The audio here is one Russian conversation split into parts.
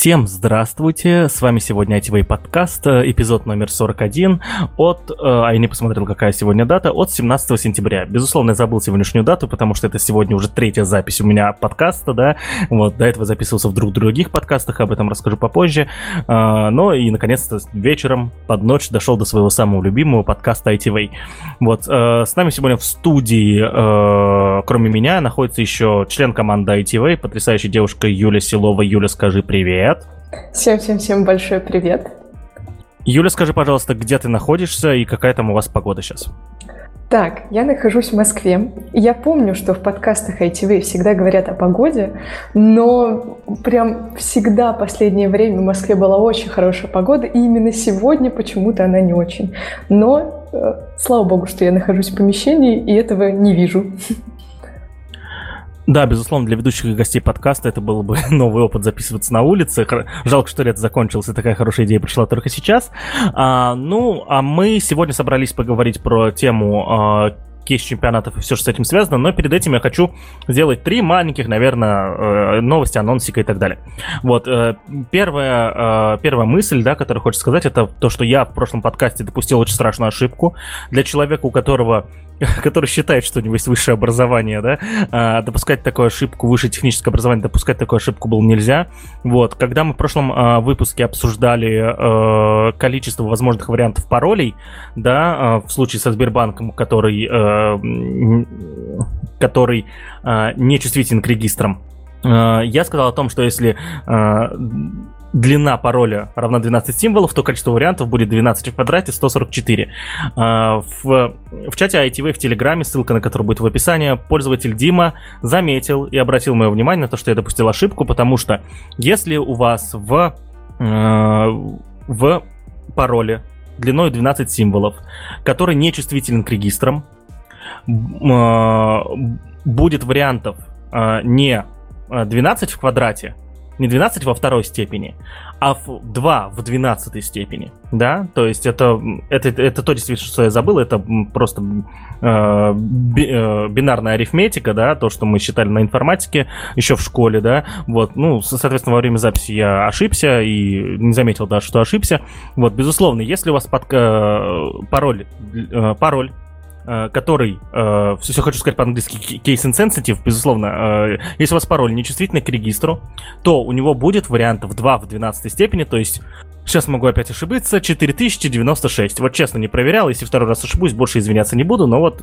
Всем здравствуйте, с вами сегодня ITV подкаст, э, эпизод номер 41 от, э, а я не посмотрел, какая сегодня дата, от 17 сентября. Безусловно, я забыл сегодняшнюю дату, потому что это сегодня уже третья запись у меня подкаста, да, вот, до этого записывался в друг других подкастах, об этом расскажу попозже, а, но и, наконец-то, вечером под ночь дошел до своего самого любимого подкаста ITV. Вот, э, с нами сегодня в студии, кроме меня, находится еще член команды ITV, потрясающая девушка Юля Силова. Юля, скажи привет привет. Всем-всем-всем большой привет. Юля, скажи, пожалуйста, где ты находишься и какая там у вас погода сейчас? Так, я нахожусь в Москве. Я помню, что в подкастах ITV всегда говорят о погоде, но прям всегда последнее время в Москве была очень хорошая погода, и именно сегодня почему-то она не очень. Но э, слава богу, что я нахожусь в помещении и этого не вижу. Да, безусловно, для ведущих и гостей подкаста это был бы новый опыт записываться на улице. Жалко, что лето закончилось, и такая хорошая идея пришла только сейчас. А, ну, а мы сегодня собрались поговорить про тему а, кейс чемпионатов и все, что с этим связано, но перед этим я хочу сделать три маленьких, наверное, э, новости, анонсика и так далее. Вот, э, первая, э, первая мысль, да, которую хочется сказать, это то, что я в прошлом подкасте допустил очень страшную ошибку. Для человека, у которого который считает, что у него есть высшее образование, да, а, допускать такую ошибку, высшее техническое образование, допускать такую ошибку было нельзя. Вот, когда мы в прошлом а, выпуске обсуждали а, количество возможных вариантов паролей, да, а, в случае со Сбербанком, который, а, который не чувствителен к регистрам, а, я сказал о том, что если длина пароля равна 12 символов, то количество вариантов будет 12 в квадрате 144. А, в, в чате ITV в Телеграме, ссылка на который будет в описании, пользователь Дима заметил и обратил мое внимание на то, что я допустил ошибку, потому что если у вас в, э, в пароле длиной 12 символов, который не чувствителен к регистрам, э, будет вариантов не 12 в квадрате, не 12 во второй степени, а в 2 в 12 степени, да, то есть это, это, это то действительно, что я забыл, это просто э, би, э, бинарная арифметика, да, то, что мы считали на информатике еще в школе, да, вот, ну, соответственно, во время записи я ошибся и не заметил даже, что ошибся, вот, безусловно, если у вас под, э, пароль, э, пароль который, э, все, все хочу сказать по-английски, case insensitive, безусловно, э, если у вас пароль нечувствительный к регистру, то у него будет вариантов 2 в 12 степени, то есть Сейчас могу опять ошибиться. 4096. Вот честно не проверял. Если второй раз ошибусь, больше извиняться не буду. Но вот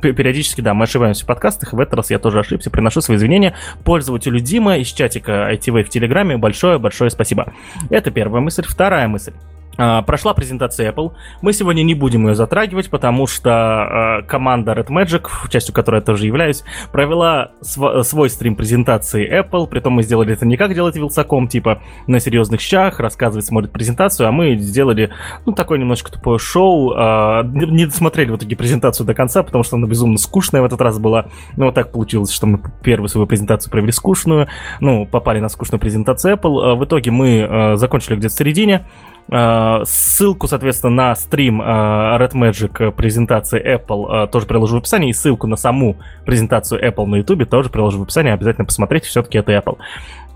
периодически, да, мы ошибаемся в подкастах. В этот раз я тоже ошибся. Приношу свои извинения пользователю Дима из чатика ITV в Телеграме. Большое-большое спасибо. Это первая мысль. Вторая мысль. Uh, прошла презентация Apple. Мы сегодня не будем ее затрагивать, потому что uh, команда Red Magic, частью которой я тоже являюсь, провела св- свой стрим презентации Apple. Притом мы сделали это не как делать Вилсаком, типа на серьезных щах, рассказывать, смотрит презентацию, а мы сделали, ну, такое немножко тупое шоу. Uh, не досмотрели в итоге презентацию до конца, потому что она безумно скучная в этот раз была. Ну, вот так получилось, что мы первую свою презентацию провели скучную. Ну, попали на скучную презентацию Apple. В итоге мы закончили где-то в середине. Э, ссылку, соответственно, на стрим э, Red Magic презентации Apple э, тоже приложу в описании. И ссылку на саму презентацию Apple на YouTube тоже приложу в описании. Обязательно посмотрите, все-таки это Apple.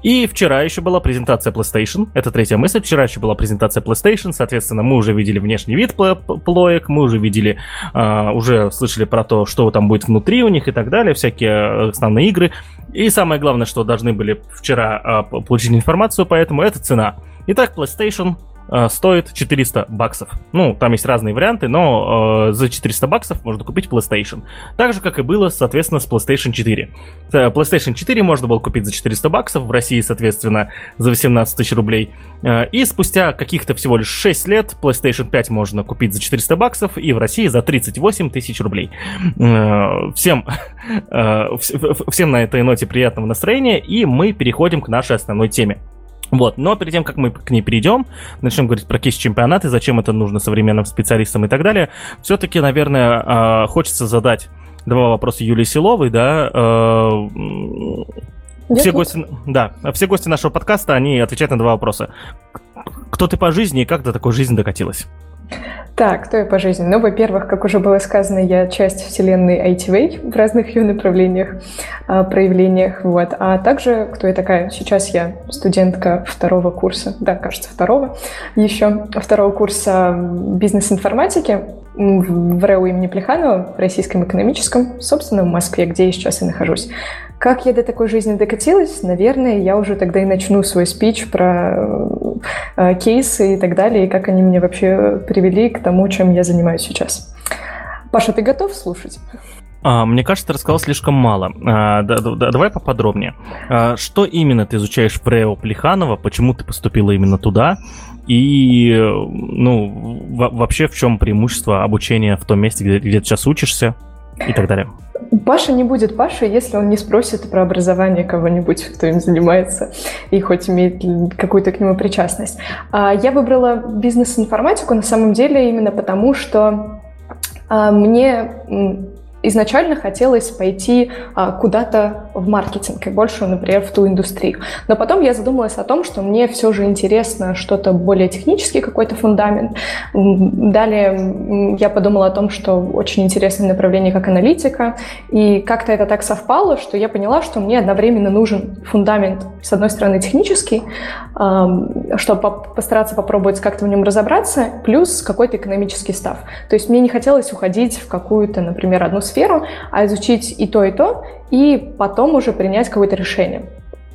И вчера еще была презентация PlayStation. Это третья мысль. Вчера еще была презентация PlayStation. Соответственно, мы уже видели внешний вид плоек, мы уже видели, уже слышали про то, что там будет внутри у них и так далее, всякие основные игры. И самое главное, что должны были вчера получить информацию, поэтому это цена. Итак, PlayStation Э, стоит 400 баксов. Ну, там есть разные варианты, но э, за 400 баксов можно купить PlayStation. Так же, как и было, соответственно, с PlayStation 4. Э, PlayStation 4 можно было купить за 400 баксов, в России, соответственно, за 18 тысяч рублей. Э, и спустя каких-то всего лишь 6 лет PlayStation 5 можно купить за 400 баксов, и в России за 38 тысяч рублей. Э, всем, э, всем на этой ноте приятного настроения, и мы переходим к нашей основной теме. Вот, но перед тем, как мы к ней перейдем, начнем говорить про кейс-чемпионаты, зачем это нужно современным специалистам и так далее, все-таки, наверное, а, хочется задать два вопроса Юлии Силовой, да, а, все гости, да, все гости нашего подкаста, они отвечают на два вопроса. Кто ты по жизни и как до такой жизни докатилась? Так, кто я по жизни? Ну, во-первых, как уже было сказано, я часть вселенной ITV в разных ее направлениях, а, проявлениях, вот. А также, кто я такая? Сейчас я студентка второго курса, да, кажется, второго еще, второго курса бизнес-информатики в РЭУ имени Плеханова, в Российском экономическом, собственно, в Москве, где я сейчас и нахожусь. Как я до такой жизни докатилась? Наверное, я уже тогда и начну свой спич про э, кейсы и так далее, и как они меня вообще привели к тому, чем я занимаюсь сейчас. Паша, ты готов слушать? А, мне кажется, ты рассказал слишком мало. А, да, да, давай поподробнее. А, что именно ты изучаешь в РЭО Плеханова? Почему ты поступила именно туда? И, ну, вообще в чем преимущество обучения в том месте, где, где ты сейчас учишься и так далее? Паша не будет Паша, если он не спросит про образование кого-нибудь, кто им занимается, и хоть имеет какую-то к нему причастность. Я выбрала бизнес-информатику на самом деле именно потому, что мне изначально хотелось пойти а, куда-то в маркетинг и больше, например, в ту индустрию. Но потом я задумалась о том, что мне все же интересно что-то более технический какой-то фундамент. Далее я подумала о том, что очень интересное направление как аналитика, и как-то это так совпало, что я поняла, что мне одновременно нужен фундамент, с одной стороны, технический, чтобы постараться попробовать как-то в нем разобраться, плюс какой-то экономический став. То есть мне не хотелось уходить в какую-то, например, одну сферу, а изучить и то, и то, и потом уже принять какое-то решение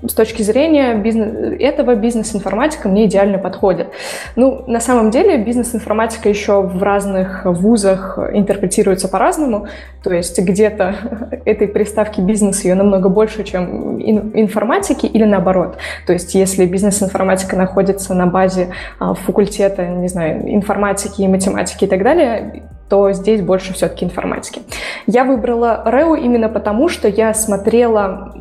с точки зрения бизнес, этого бизнес-информатика мне идеально подходит. Ну, на самом деле бизнес-информатика еще в разных вузах интерпретируется по-разному. То есть где-то этой приставки бизнес ее намного больше, чем информатики или наоборот. То есть если бизнес-информатика находится на базе а, факультета, не знаю, информатики и математики и так далее, то здесь больше все-таки информатики. Я выбрала РЭУ именно потому, что я смотрела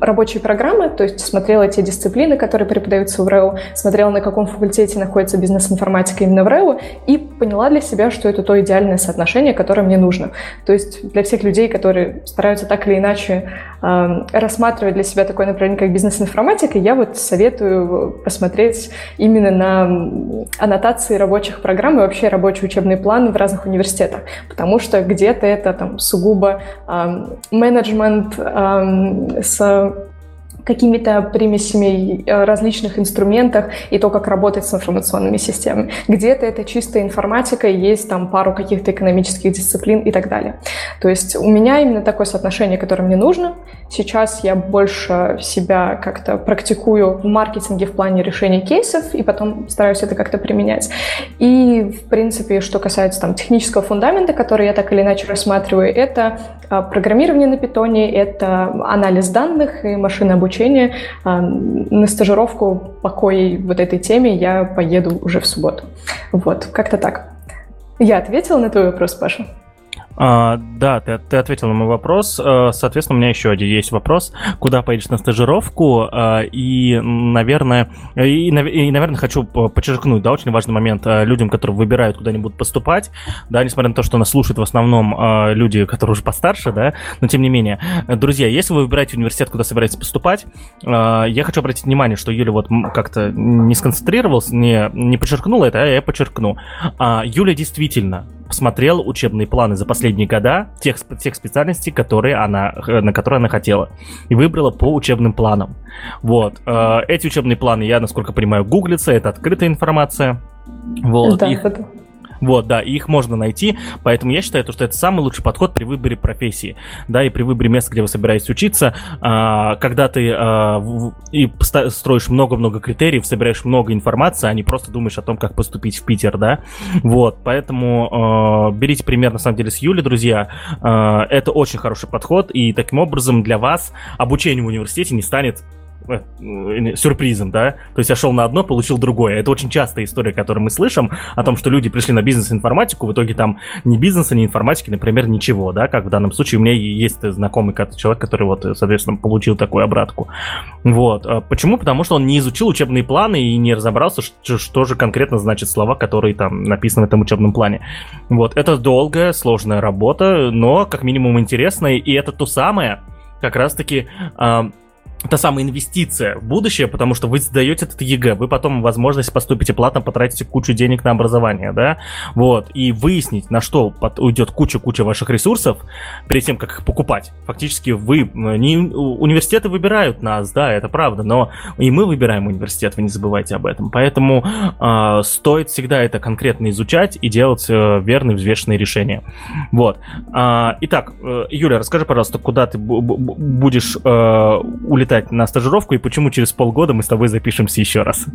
рабочие программы, то есть смотрела те дисциплины, которые преподаются в РЭУ, смотрела, на каком факультете находится бизнес-информатика именно в РЭУ, и поняла для себя, что это то идеальное соотношение, которое мне нужно. То есть для всех людей, которые стараются так или иначе рассматривать для себя такое направление, как бизнес-информатика, я вот советую посмотреть именно на аннотации рабочих программ и вообще рабочий учебный план в разных университетах, потому что где-то это там сугубо э, менеджмент э, с какими-то примесями э, различных инструментах и то, как работать с информационными системами. Где-то это чистая информатика, есть там пару каких-то экономических дисциплин и так далее. То есть у меня именно такое соотношение, которое мне нужно. Сейчас я больше себя как-то практикую в маркетинге в плане решения кейсов и потом стараюсь это как-то применять. И, в принципе, что касается там технического фундамента, который я так или иначе рассматриваю, это а, программирование на питоне, это анализ данных и машинное обучение. А, на стажировку по кое вот этой теме я поеду уже в субботу. Вот, как-то так. Я ответила на твой вопрос, Паша? А, да, ты, ты ответил на мой вопрос. А, соответственно, у меня еще один есть вопрос. Куда поедешь на стажировку? А, и, наверное, и, и, наверное, хочу подчеркнуть, да, очень важный момент а, людям, которые выбирают, куда они будут поступать, да, несмотря на то, что нас слушают в основном люди, которые уже постарше, да, но тем не менее. Друзья, если вы выбираете университет, куда собираетесь поступать, я хочу обратить внимание, что Юля вот как-то не сконцентрировалась, не, не подчеркнула это, а я подчеркну. Юля действительно посмотрела учебные планы за последние года тех, тех специальностей, которые она, на которые она хотела. И выбрала по учебным планам. Вот. Э, эти учебные планы, я, насколько понимаю, гуглятся, это открытая информация. Вот. Да, их... это вот, да, их можно найти, поэтому я считаю, что это самый лучший подход при выборе профессии, да, и при выборе места, где вы собираетесь учиться, а, когда ты а, и строишь много-много критериев, собираешь много информации, а не просто думаешь о том, как поступить в Питер, да, вот, поэтому а, берите пример, на самом деле, с Юли, друзья, это очень хороший подход, и таким образом для вас обучение в университете не станет сюрпризом, да, то есть я шел на одно, получил другое. Это очень частая история, которую мы слышим, о том, что люди пришли на бизнес-информатику, в итоге там ни бизнеса, ни информатики, например, ничего, да, как в данном случае у меня есть знакомый человек, который вот, соответственно, получил такую обратку. Вот. А почему? Потому что он не изучил учебные планы и не разобрался, что же конкретно значит слова, которые там написаны в этом учебном плане. Вот. Это долгая, сложная работа, но как минимум интересная, и это то самое, как раз-таки та самая инвестиция в будущее, потому что вы сдаете этот ЕГЭ, вы потом возможность поступить и платно потратите кучу денег на образование, да, вот, и выяснить, на что уйдет куча-куча ваших ресурсов перед тем, как их покупать. Фактически вы, не университеты выбирают нас, да, это правда, но и мы выбираем университет, вы не забывайте об этом, поэтому э, стоит всегда это конкретно изучать и делать э, верные, взвешенные решения. Вот. Э, итак, э, Юля, расскажи, пожалуйста, куда ты будешь э, улетать улетать на стажировку и почему через полгода мы с тобой запишемся еще раз?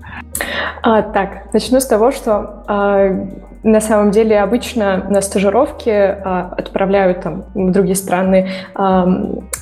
А, так, начну с того, что а, на самом деле обычно на стажировки а, отправляют там, в другие страны. А,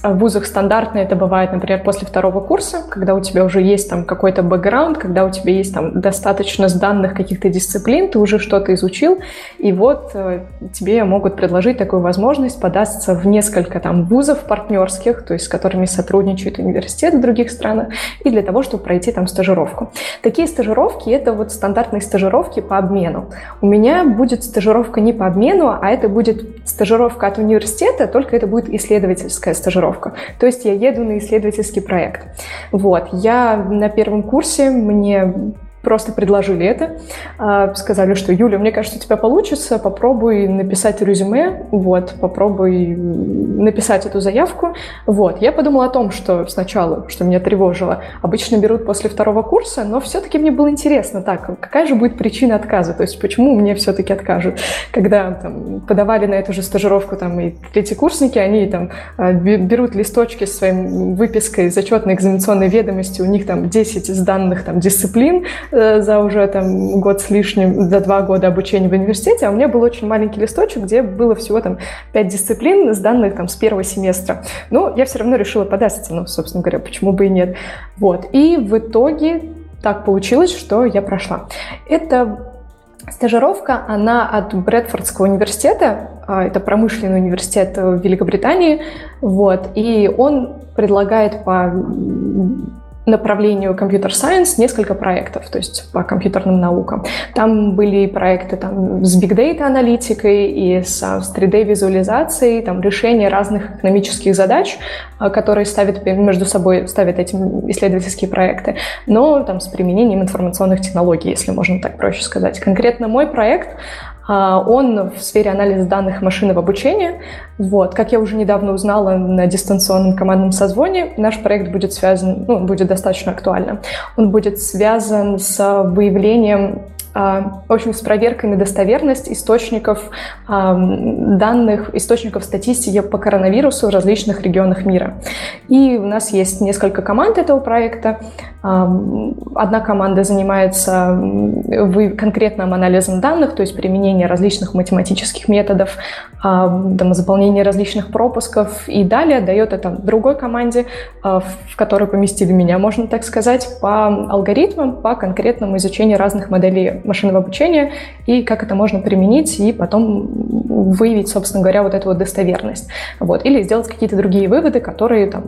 в вузах стандартно это бывает, например, после второго курса, когда у тебя уже есть там какой-то бэкграунд, когда у тебя есть там достаточно сданных каких-то дисциплин, ты уже что-то изучил, и вот а, тебе могут предложить такую возможность податься в несколько там вузов партнерских, то есть с которыми сотрудничает университет в других странах, и для того, чтобы пройти там стажировку. Такие стажировки — это вот стандартные стажировки по обмену. У меня меня будет стажировка не по обмену, а это будет стажировка от университета, только это будет исследовательская стажировка. То есть я еду на исследовательский проект. Вот. Я на первом курсе, мне просто предложили это, а, сказали, что Юля, мне кажется, у тебя получится, попробуй написать резюме, вот, попробуй написать эту заявку, вот. Я подумала о том, что сначала, что меня тревожило, обычно берут после второго курса, но все-таки мне было интересно, так, какая же будет причина отказа, то есть почему мне все-таки откажут, когда там, подавали на эту же стажировку там и третьекурсники, они там а, берут листочки с своей выпиской зачетной экзаменационной ведомости, у них там 10 из данных там дисциплин, за уже там год с лишним, за два года обучения в университете, а у меня был очень маленький листочек, где было всего там пять дисциплин, сданных там с первого семестра. Но я все равно решила податься, ну, собственно говоря, почему бы и нет. Вот. И в итоге так получилось, что я прошла. Это Стажировка, она от Брэдфордского университета, а, это промышленный университет в Великобритании, вот, и он предлагает по направлению компьютер-сайенс несколько проектов, то есть по компьютерным наукам. Там были проекты там, с data аналитикой и с, с 3D-визуализацией, там решение разных экономических задач, а, которые ставят между собой ставят эти исследовательские проекты, но там с применением информационных технологий, если можно так проще сказать. Конкретно мой проект он в сфере анализа данных машинного обучения. Вот. Как я уже недавно узнала на дистанционном командном созвоне, наш проект будет связан, ну, будет достаточно актуально. Он будет связан с выявлением а, в общем, с проверкой на достоверность источников а, данных, источников статистики по коронавирусу в различных регионах мира. И у нас есть несколько команд этого проекта. А, одна команда занимается конкретным анализом данных, то есть применение различных математических методов, там, заполнение различных пропусков, и далее дает это другой команде, в которой поместили меня, можно так сказать, по алгоритмам, по конкретному изучению разных моделей машинного обучения и как это можно применить и потом выявить, собственно говоря, вот эту вот достоверность. Вот. Или сделать какие-то другие выводы, которые там,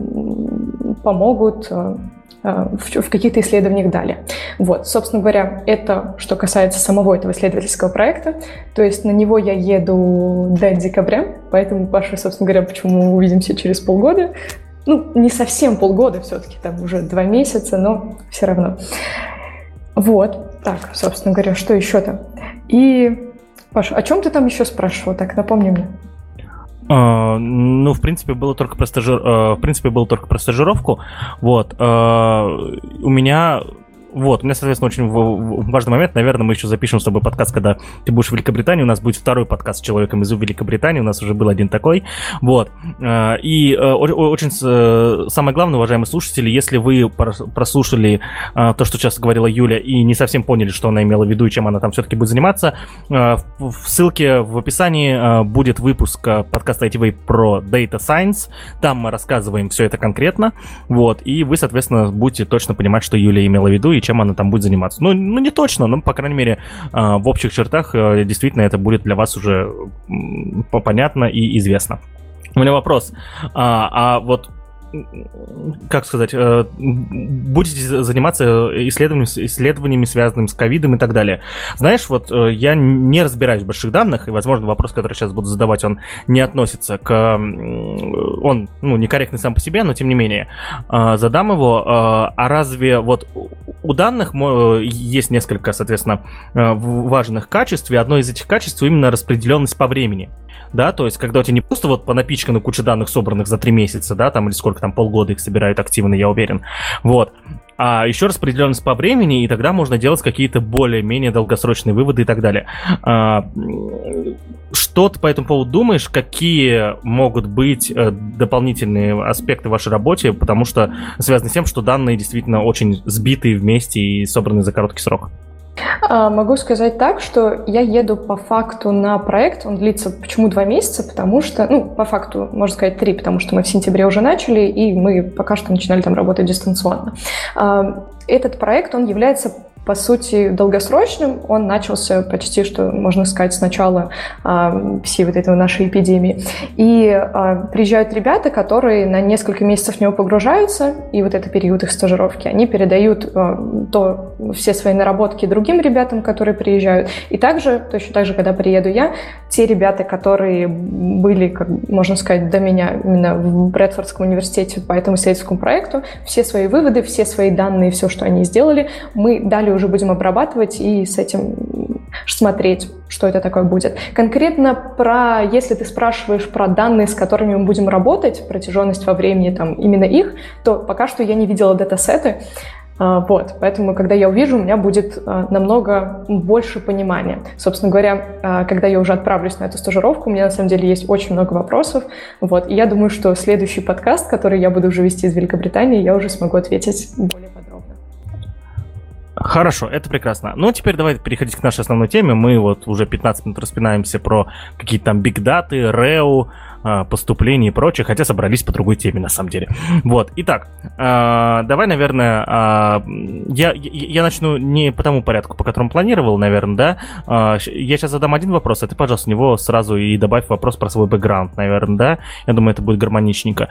помогут э, э, в, в каких-то исследованиях далее. Вот, собственно говоря, это что касается самого этого исследовательского проекта. То есть на него я еду до декабря, поэтому, Паша, собственно говоря, почему мы увидимся через полгода. Ну, не совсем полгода все-таки, там уже два месяца, но все равно. Вот. Так, собственно говоря, что еще там? И, Паша, о чем ты там еще спрашивал? Так, напомни мне. Uh, ну, в принципе, было только про стажир... uh, в принципе, было только про стажировку. Вот. Uh, у меня вот, у меня, соответственно, очень важный момент. Наверное, мы еще запишем с тобой подкаст, когда ты будешь в Великобритании. У нас будет второй подкаст с человеком из Великобритании. У нас уже был один такой. Вот. Э, и э, очень э, самое главное, уважаемые слушатели, если вы прослушали то, что сейчас говорила Юля, и не совсем поняли, что она имела в виду и чем она там все-таки будет заниматься, в ссылке в описании будет выпуск подкаста ITV про Data Science. Там мы рассказываем все это конкретно. Вот. И вы, соответственно, будете точно понимать, что Юля имела в виду и чем она там будет заниматься. Ну, ну не точно, но, по крайней мере, а, в общих чертах э, действительно это будет для вас уже понятно и известно. У меня вопрос. А, а вот как сказать, э, будете заниматься исследованиями, исследованиями, связанными с ковидом и так далее. Знаешь, вот э, я не разбираюсь в больших данных, и, возможно, вопрос, который сейчас буду задавать, он не относится к... Он, ну, некорректный сам по себе, но тем не менее. Э, задам его. А разве вот у данных есть несколько, соответственно, важных качеств, и одно из этих качеств именно распределенность по времени да, то есть когда у тебя не просто вот понапичкана куча данных, собранных за три месяца, да, там, или сколько там, полгода их собирают активно, я уверен, вот, а еще распределенность по времени, и тогда можно делать какие-то более-менее долгосрочные выводы и так далее. А, что ты по этому поводу думаешь? Какие могут быть э, дополнительные аспекты в вашей работе, потому что связаны с тем, что данные действительно очень сбитые вместе и собраны за короткий срок? А, могу сказать так, что я еду по факту на проект. Он длится почему два месяца? Потому что, ну, по факту, можно сказать, три, потому что мы в сентябре уже начали, и мы пока что начинали там работать дистанционно. А, этот проект, он является по сути, долгосрочным. Он начался почти, что можно сказать, с начала э, всей вот этой нашей эпидемии. И э, приезжают ребята, которые на несколько месяцев в него погружаются, и вот это период их стажировки. Они передают э, то, все свои наработки другим ребятам, которые приезжают. И также, точно так же, когда приеду я, те ребята, которые были, как можно сказать, до меня именно в Брэдфордском университете по этому исследовательскому проекту, все свои выводы, все свои данные, все, что они сделали, мы дали уже будем обрабатывать и с этим смотреть, что это такое будет. Конкретно про, если ты спрашиваешь про данные, с которыми мы будем работать, протяженность во времени, там, именно их, то пока что я не видела датасеты, а, вот, поэтому, когда я увижу, у меня будет а, намного больше понимания. Собственно говоря, а, когда я уже отправлюсь на эту стажировку, у меня на самом деле есть очень много вопросов. Вот, и я думаю, что следующий подкаст, который я буду уже вести из Великобритании, я уже смогу ответить более Хорошо, это прекрасно. Ну, теперь давай переходить к нашей основной теме. Мы вот уже 15 минут распинаемся про какие-то там бигдаты, РЭУ, поступления и прочее, хотя собрались по другой теме на самом деле. Вот, итак, а, давай, наверное, а, я, я начну не по тому порядку, по которому планировал, наверное, да. А, я сейчас задам один вопрос, а ты, пожалуйста, в него сразу и добавь вопрос про свой бэкграунд, наверное, да. Я думаю, это будет гармоничненько.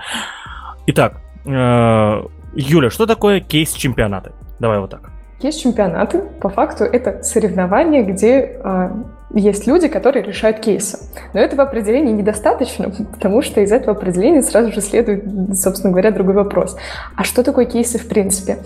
Итак, Юля, что такое кейс чемпионаты? Давай вот так. Есть чемпионаты, по факту это соревнования, где есть люди, которые решают кейсы. Но этого определения недостаточно, потому что из этого определения сразу же следует, собственно говоря, другой вопрос. А что такое кейсы в принципе?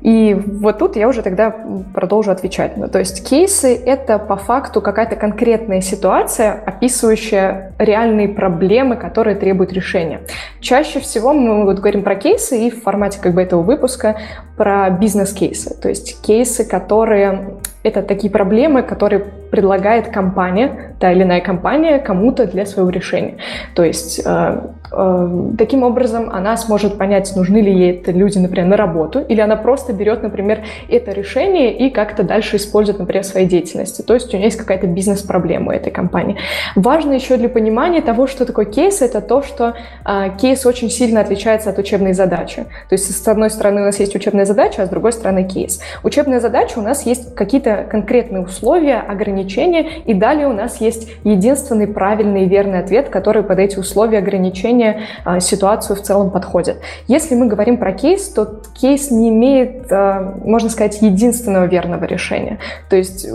И вот тут я уже тогда продолжу отвечать. Ну, то есть кейсы — это по факту какая-то конкретная ситуация, описывающая реальные проблемы, которые требуют решения. Чаще всего мы вот говорим про кейсы и в формате как бы этого выпуска про бизнес-кейсы. То есть кейсы, которые это такие проблемы, которые предлагает компания, та или иная компания, кому-то для своего решения. То есть э, таким образом она сможет понять, нужны ли ей это люди, например, на работу, или она просто берет, например, это решение и как-то дальше использует, например, в своей деятельности. То есть у нее есть какая-то бизнес-проблема у этой компании. Важно еще для понимания того, что такое кейс, это то, что э, кейс очень сильно отличается от учебной задачи. То есть с одной стороны у нас есть учебная задача, а с другой стороны кейс. Учебная задача у нас есть какие-то конкретные условия, ограничения, и далее у нас есть единственный правильный и верный ответ, который под эти условия ограничения а, ситуацию в целом подходит. Если мы говорим про кейс, то кейс не имеет, а, можно сказать, единственного верного решения. То есть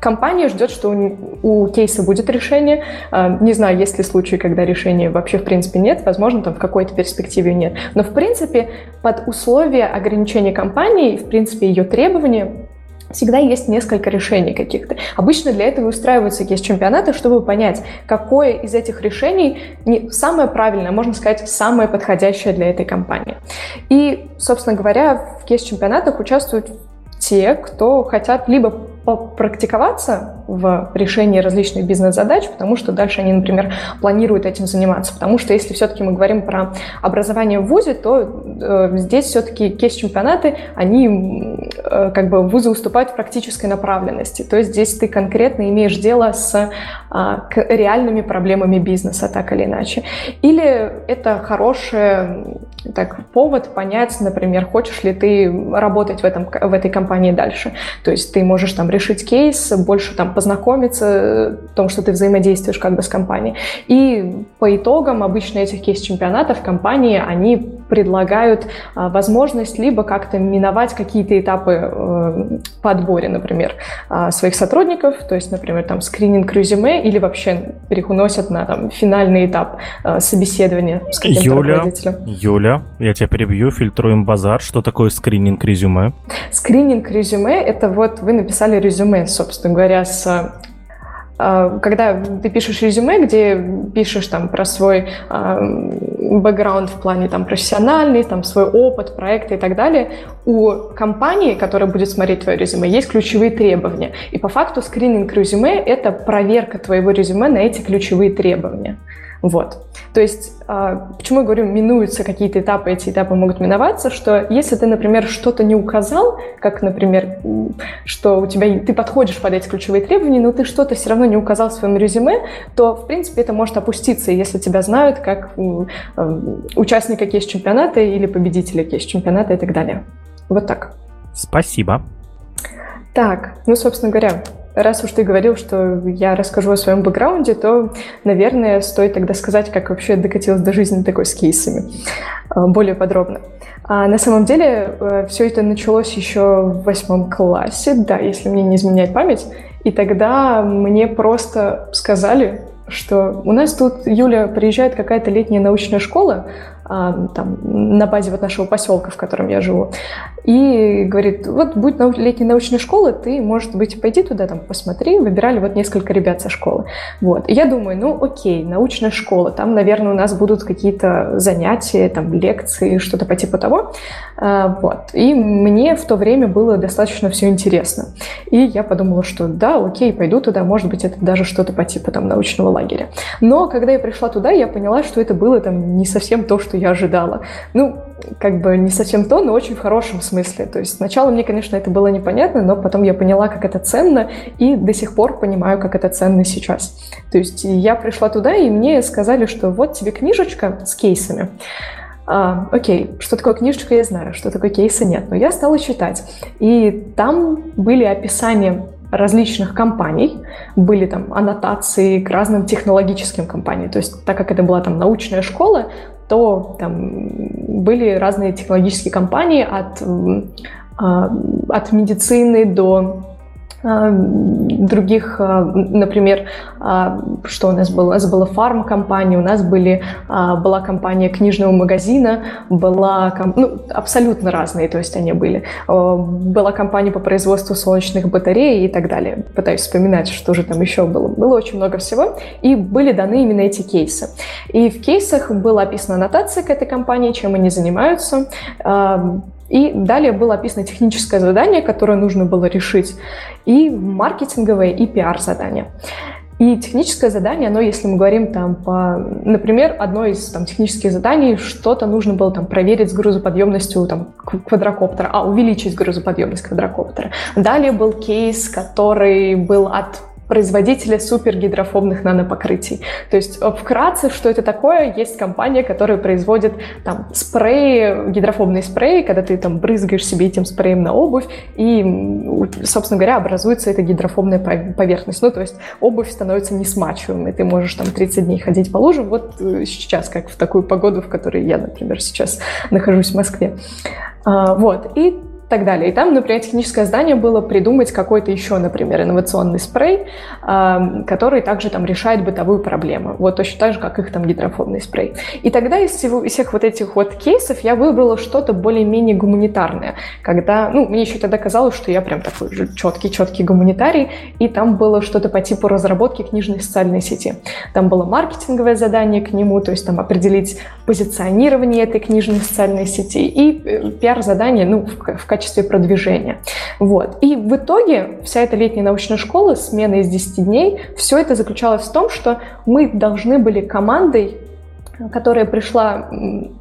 Компания ждет, что у, у кейса будет решение. А, не знаю, есть ли случаи, когда решения вообще в принципе нет. Возможно, там в какой-то перспективе нет. Но в принципе под условия ограничения компании, в принципе ее требования всегда есть несколько решений каких-то. Обычно для этого устраиваются кейс-чемпионаты, чтобы понять, какое из этих решений не самое правильное, можно сказать, самое подходящее для этой компании. И, собственно говоря, в кейс-чемпионатах участвуют те, кто хотят либо попрактиковаться в решении различных бизнес-задач, потому что дальше они, например, планируют этим заниматься. Потому что если все-таки мы говорим про образование в ВУЗе, то э, здесь все-таки кейс-чемпионаты, они э, как бы вузы уступают в практической направленности. То есть здесь ты конкретно имеешь дело с э, реальными проблемами бизнеса, так или иначе. Или это хороший так, повод понять, например, хочешь ли ты работать в, этом, в этой компании дальше. То есть ты можешь там решить кейс, больше там познакомиться, в том, что ты взаимодействуешь как бы с компанией. И по итогам обычно этих кейс-чемпионатов компании, они предлагают а, возможность либо как-то миновать какие-то этапы э, по отборе, например, а, своих сотрудников, то есть, например, там скрининг резюме, или вообще переносят на там, финальный этап а, собеседования с каким-то Юля. Юля, я тебя перебью, фильтруем базар. Что такое скрининг резюме? Скрининг резюме — это вот вы написали резюме, собственно говоря, с когда ты пишешь резюме, где пишешь там про свой э, бэкграунд в плане там профессиональный, там свой опыт, проекты и так далее, у компании, которая будет смотреть твое резюме, есть ключевые требования. И по факту скрининг резюме — это проверка твоего резюме на эти ключевые требования. Вот. То есть, а, почему я говорю, минуются какие-то этапы, эти этапы могут миноваться, что если ты, например, что-то не указал, как, например, что у тебя ты подходишь под эти ключевые требования, но ты что-то все равно не указал в своем резюме, то, в принципе, это может опуститься, если тебя знают как участника кейс-чемпионата или победителя кейс-чемпионата и так далее. Вот так. Спасибо. Так, ну, собственно говоря, раз уж ты говорил, что я расскажу о своем бэкграунде, то, наверное, стоит тогда сказать, как вообще докатилась до жизни такой с кейсами а, более подробно. А на самом деле э, все это началось еще в восьмом классе, да, если мне не изменять память. И тогда мне просто сказали, что у нас тут, Юля, приезжает какая-то летняя научная школа, там, на базе вот нашего поселка, в котором я живу. И говорит, вот будет летняя научная школа, ты, может быть, пойди туда, там, посмотри. Выбирали вот несколько ребят со школы. Вот. И я думаю, ну, окей, научная школа, там, наверное, у нас будут какие-то занятия, там, лекции, что-то по типу того. А, вот. И мне в то время было достаточно все интересно. И я подумала, что да, окей, пойду туда, может быть, это даже что-то по типу там научного лагеря. Но когда я пришла туда, я поняла, что это было там не совсем то, что я ожидала. Ну, как бы не совсем то, но очень в хорошем смысле. То есть сначала мне, конечно, это было непонятно, но потом я поняла, как это ценно, и до сих пор понимаю, как это ценно сейчас. То есть я пришла туда, и мне сказали, что вот тебе книжечка с кейсами. А, окей, что такое книжечка, я знаю, что такое кейсы нет, но я стала читать. И там были описания различных компаний, были там аннотации к разным технологическим компаниям. То есть, так как это была там научная школа, то там были разные технологические компании от, а, от медицины до других, а, например, что у нас было? У нас была фарм-компания, у нас были, была компания книжного магазина, была, ну, абсолютно разные, то есть они были. Была компания по производству солнечных батарей и так далее. Пытаюсь вспоминать, что же там еще было. Было очень много всего, и были даны именно эти кейсы. И в кейсах была описана аннотация к этой компании, чем они занимаются, и далее было описано техническое задание, которое нужно было решить, и маркетинговое, и пиар-задание. И техническое задание, оно, если мы говорим там по, например, одно из там технических заданий, что-то нужно было там проверить с грузоподъемностью там квадрокоптера, а увеличить грузоподъемность квадрокоптера. Далее был кейс, который был от производителя супергидрофобных нанопокрытий. То есть э, вкратце, что это такое? Есть компания, которая производит там спреи, гидрофобные спреи, когда ты там брызгаешь себе этим спреем на обувь, и, собственно говоря, образуется эта гидрофобная поверхность. Ну, то есть обувь становится несмачиваемой, ты можешь там 30 дней ходить по лужам. Вот э, сейчас, как в такую погоду, в которой я, например, сейчас нахожусь в Москве. А, вот. И так далее. И там, например, техническое здание было придумать какой-то еще, например, инновационный спрей, который также там решает бытовую проблему. Вот точно так же, как их там гидрофобный спрей. И тогда из, всего, из всех вот этих вот кейсов я выбрала что-то более-менее гуманитарное. Когда, ну, мне еще тогда казалось, что я прям такой же четкий-четкий гуманитарий, и там было что-то по типу разработки книжной социальной сети. Там было маркетинговое задание к нему, то есть там определить позиционирование этой книжной социальной сети и э, пиар-задание, ну, в, в качестве продвижения. Вот. И в итоге вся эта летняя научная школа, смена из 10 дней, все это заключалось в том, что мы должны были командой которая пришла,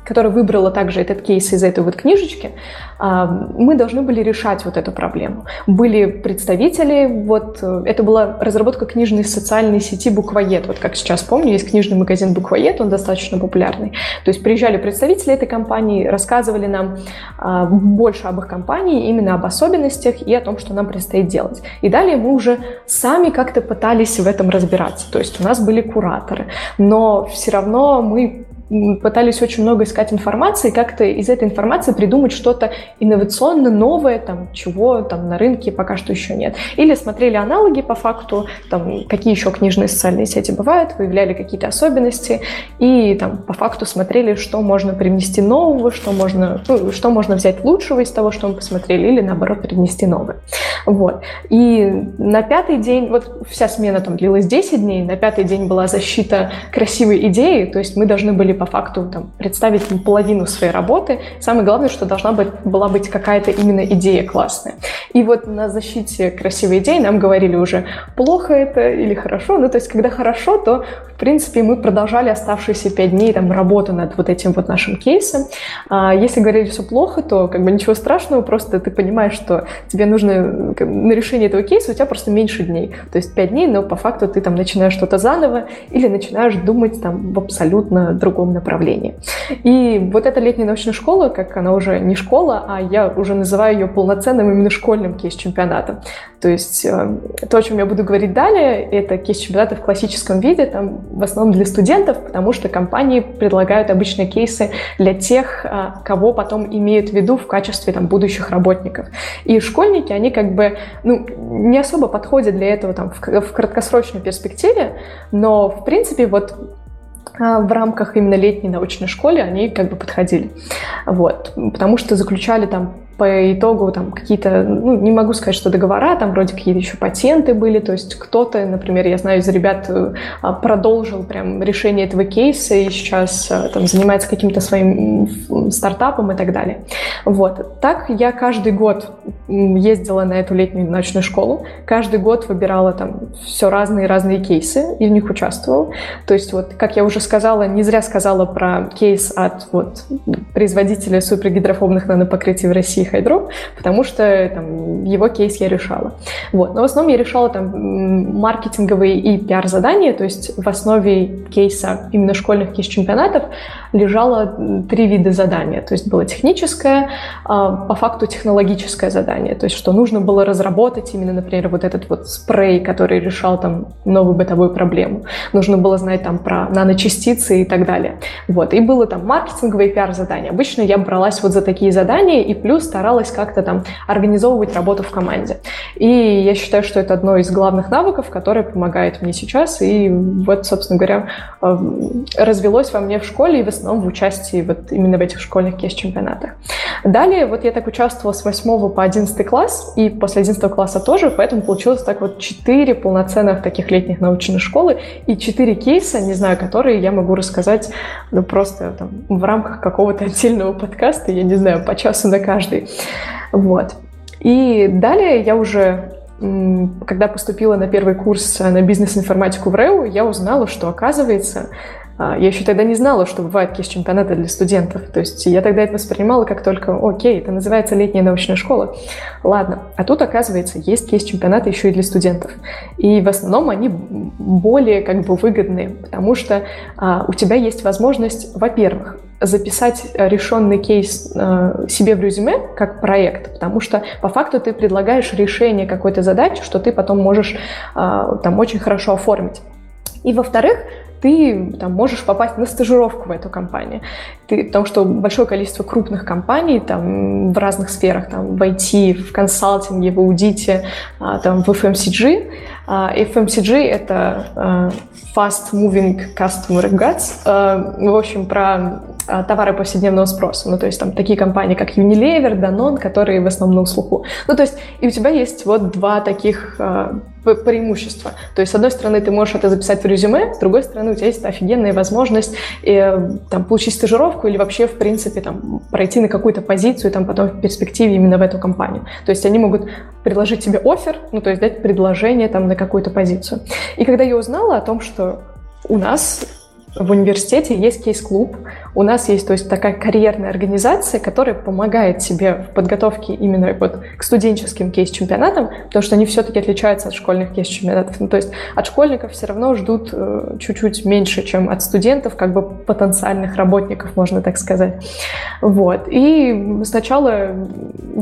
которая выбрала также этот кейс из этой вот книжечки, а, мы должны были решать вот эту проблему. Были представители, вот это была разработка книжной социальной сети Буквоед. Вот как сейчас помню, есть книжный магазин Буквоед, он достаточно популярный. То есть приезжали представители этой компании, рассказывали нам а, больше об их компании, именно об особенностях и о том, что нам предстоит делать. И далее мы уже сами как-то пытались в этом разбираться. То есть у нас были кураторы, но все равно мы пытались очень много искать информации, как-то из этой информации придумать что-то инновационно новое, там, чего там на рынке пока что еще нет. Или смотрели аналоги по факту, там, какие еще книжные социальные сети бывают, выявляли какие-то особенности, и там по факту смотрели, что можно привнести нового, что можно, ну, что можно взять лучшего из того, что мы посмотрели, или наоборот привнести новое. Вот. И на пятый день, вот вся смена там длилась 10 дней, на пятый день была защита красивой идеи, то есть мы должны были по факту там, представить половину своей работы. Самое главное, что должна быть, была быть какая-то именно идея классная. И вот на защите красивой идеи нам говорили уже, плохо это или хорошо. Ну, то есть, когда хорошо, то, в принципе, мы продолжали оставшиеся пять дней там, работу над вот этим вот нашим кейсом. А если говорили все плохо, то как бы ничего страшного, просто ты понимаешь, что тебе нужно на решение этого кейса у тебя просто меньше дней. То есть пять дней, но по факту ты там начинаешь что-то заново или начинаешь думать там в абсолютно другом другом направлении. И вот эта летняя научная школа, как она уже не школа, а я уже называю ее полноценным именно школьным кейс-чемпионатом. То есть э, то, о чем я буду говорить далее, это кейс-чемпионаты в классическом виде, там в основном для студентов, потому что компании предлагают обычные кейсы для тех, э, кого потом имеют в виду в качестве там, будущих работников. И школьники, они как бы ну, не особо подходят для этого там, в, в краткосрочной перспективе, но в принципе вот в рамках именно летней научной школы они как бы подходили. Вот. Потому что заключали там по итогу там какие-то, ну, не могу сказать, что договора, там вроде какие-то еще патенты были, то есть кто-то, например, я знаю из ребят, э, а, продолжил прям решение этого кейса и сейчас э, там занимается каким-то своим стартапом и так далее. Вот. Так я каждый год ездила на эту летнюю ночную школу, каждый год выбирала там все разные-разные кейсы и в них участвовала. То есть вот, как я уже сказала, не зря сказала про кейс от вот производителя супергидрофобных нанопокрытий в России Хайдроп, потому что там, его кейс я решала. Вот. Но в основном я решала там маркетинговые и пиар-задания, то есть в основе кейса именно школьных кейс-чемпионатов лежало три вида задания. То есть было техническое, а, по факту технологическое задание, то есть что нужно было разработать именно, например, вот этот вот спрей, который решал там новую бытовую проблему. Нужно было знать там про наночастицы и так далее. Вот. И было там маркетинговое и пиар-задание. Обычно я бралась вот за такие задания и плюс старалась как-то там организовывать работу в команде. И я считаю, что это одно из главных навыков, которое помогает мне сейчас. И вот, собственно говоря, э, развелось во мне в школе и в основном в участии вот именно в этих школьных кейс-чемпионатах. Далее вот я так участвовала с 8 по 11 класс, и после 11 класса тоже, поэтому получилось так вот 4 полноценных таких летних научных школы и 4 кейса, не знаю, которые я могу рассказать ну, просто там, в рамках какого-то отдельного подкаста, я не знаю, по часу на каждый. Вот. И далее я уже когда поступила на первый курс на бизнес-информатику в РЭУ, я узнала, что, оказывается, я еще тогда не знала, что бывают кейс-чемпионаты для студентов. То есть я тогда это воспринимала как только, окей, это называется летняя научная школа. Ладно. А тут, оказывается, есть кейс-чемпионаты еще и для студентов. И в основном они более как бы выгодные, потому что а, у тебя есть возможность, во-первых, записать решенный кейс э, себе в резюме как проект, потому что по факту ты предлагаешь решение какой-то задачи, что ты потом можешь э, там очень хорошо оформить. И во-вторых, ты там, можешь попасть на стажировку в эту компанию. Ты, потому что большое количество крупных компаний там, в разных сферах, там, в IT, в консалтинге, в аудите, а, там, в FMCG. А, FMCG — это а, Fast Moving Customer Goods. В общем, про товары повседневного спроса. Ну, то есть там такие компании, как Unilever, Danone, которые в основном на слуху. Ну, то есть и у тебя есть вот два таких преимущества. То есть, с одной стороны, ты можешь это записать в резюме, с другой стороны, у тебя есть офигенная возможность э, там, получить стажировку или вообще, в принципе, там, пройти на какую-то позицию там, потом в перспективе именно в эту компанию. То есть, они могут предложить тебе офер, ну, то есть дать предложение там, на какую-то позицию. И когда я узнала о том, что у нас в университете есть кейс-клуб. У нас есть то есть, такая карьерная организация, которая помогает тебе в подготовке именно вот к студенческим кейс-чемпионатам, потому что они все-таки отличаются от школьных кейс-чемпионатов. Ну, то есть от школьников все равно ждут э, чуть-чуть меньше, чем от студентов, как бы потенциальных работников, можно так сказать. Вот. И сначала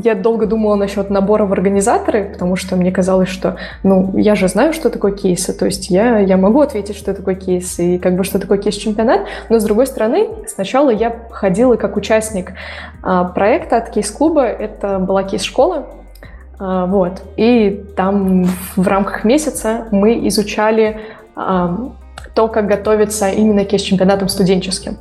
я долго думала насчет набора в организаторы, потому что мне казалось, что, ну, я же знаю, что такое кейсы, то есть я, я могу ответить, что такое кейс, и как бы что такое кейс-чемпионат, но с другой стороны, сначала я ходила как участник а, проекта от кейс-клуба, это была кейс-школа, а, вот, и там в рамках месяца мы изучали а, то, как готовиться именно к кейс-чемпионатам студенческим.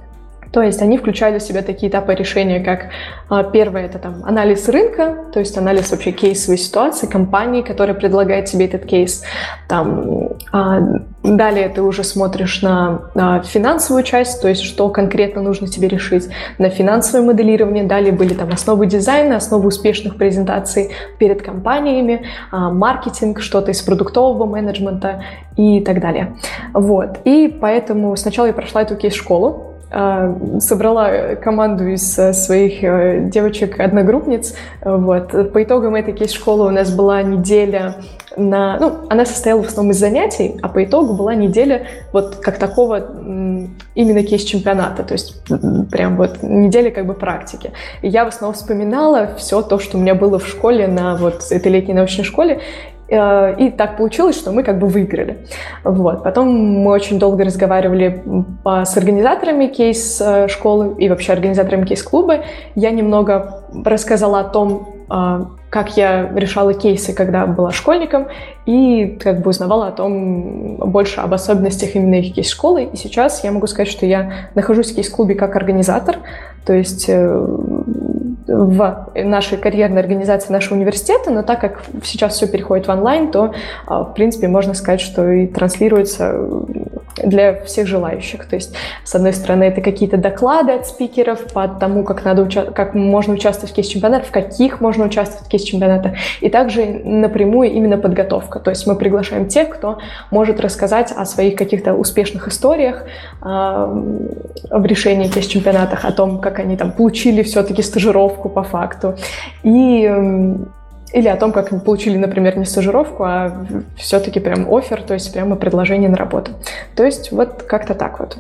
То есть они включали в себя такие этапы решения, как а, первое это там анализ рынка, то есть анализ вообще кейсовой ситуации компании, которая предлагает тебе этот кейс. Там, а, далее ты уже смотришь на, на финансовую часть, то есть что конкретно нужно тебе решить, на финансовое моделирование. Далее были там основы дизайна, основы успешных презентаций перед компаниями, а, маркетинг, что-то из продуктового менеджмента и так далее. Вот. И поэтому сначала я прошла эту кейс-школу, а, собрала команду из э, своих э, девочек-одногруппниц. Вот. По итогам этой кейс-школы у нас была неделя на... Ну, она состояла в основном из занятий, а по итогу была неделя вот как такого именно кейс-чемпионата, то есть прям вот неделя как бы практики. И я в основном вспоминала все то, что у меня было в школе на вот этой летней научной школе, и так получилось, что мы как бы выиграли. Вот. Потом мы очень долго разговаривали с организаторами кейс-школы и вообще организаторами кейс-клуба. Я немного рассказала о том, э, как я решала кейсы, когда была школьником, и как бы узнавала о том больше об особенностях именно их кейс-школы. И сейчас я могу сказать, что я нахожусь в кейс-клубе как организатор, то есть э, в нашей карьерной организации нашего университета, но так как сейчас все переходит в онлайн, то, а, в принципе, можно сказать, что и транслируется для всех желающих. То есть, с одной стороны, это какие-то доклады от спикеров по тому, как, надо уча- как можно участвовать в кейс-чемпионатах, в каких можно участвовать в кейс-чемпионатах, и также напрямую именно подготовка. То есть мы приглашаем тех, кто может рассказать о своих каких-то успешных историях э, в решении кейс-чемпионатах, о том, как они там получили все-таки стажировку по факту. И или о том, как получили, например, не стажировку, а все-таки прям офер, то есть прямо предложение на работу. То есть вот как-то так вот.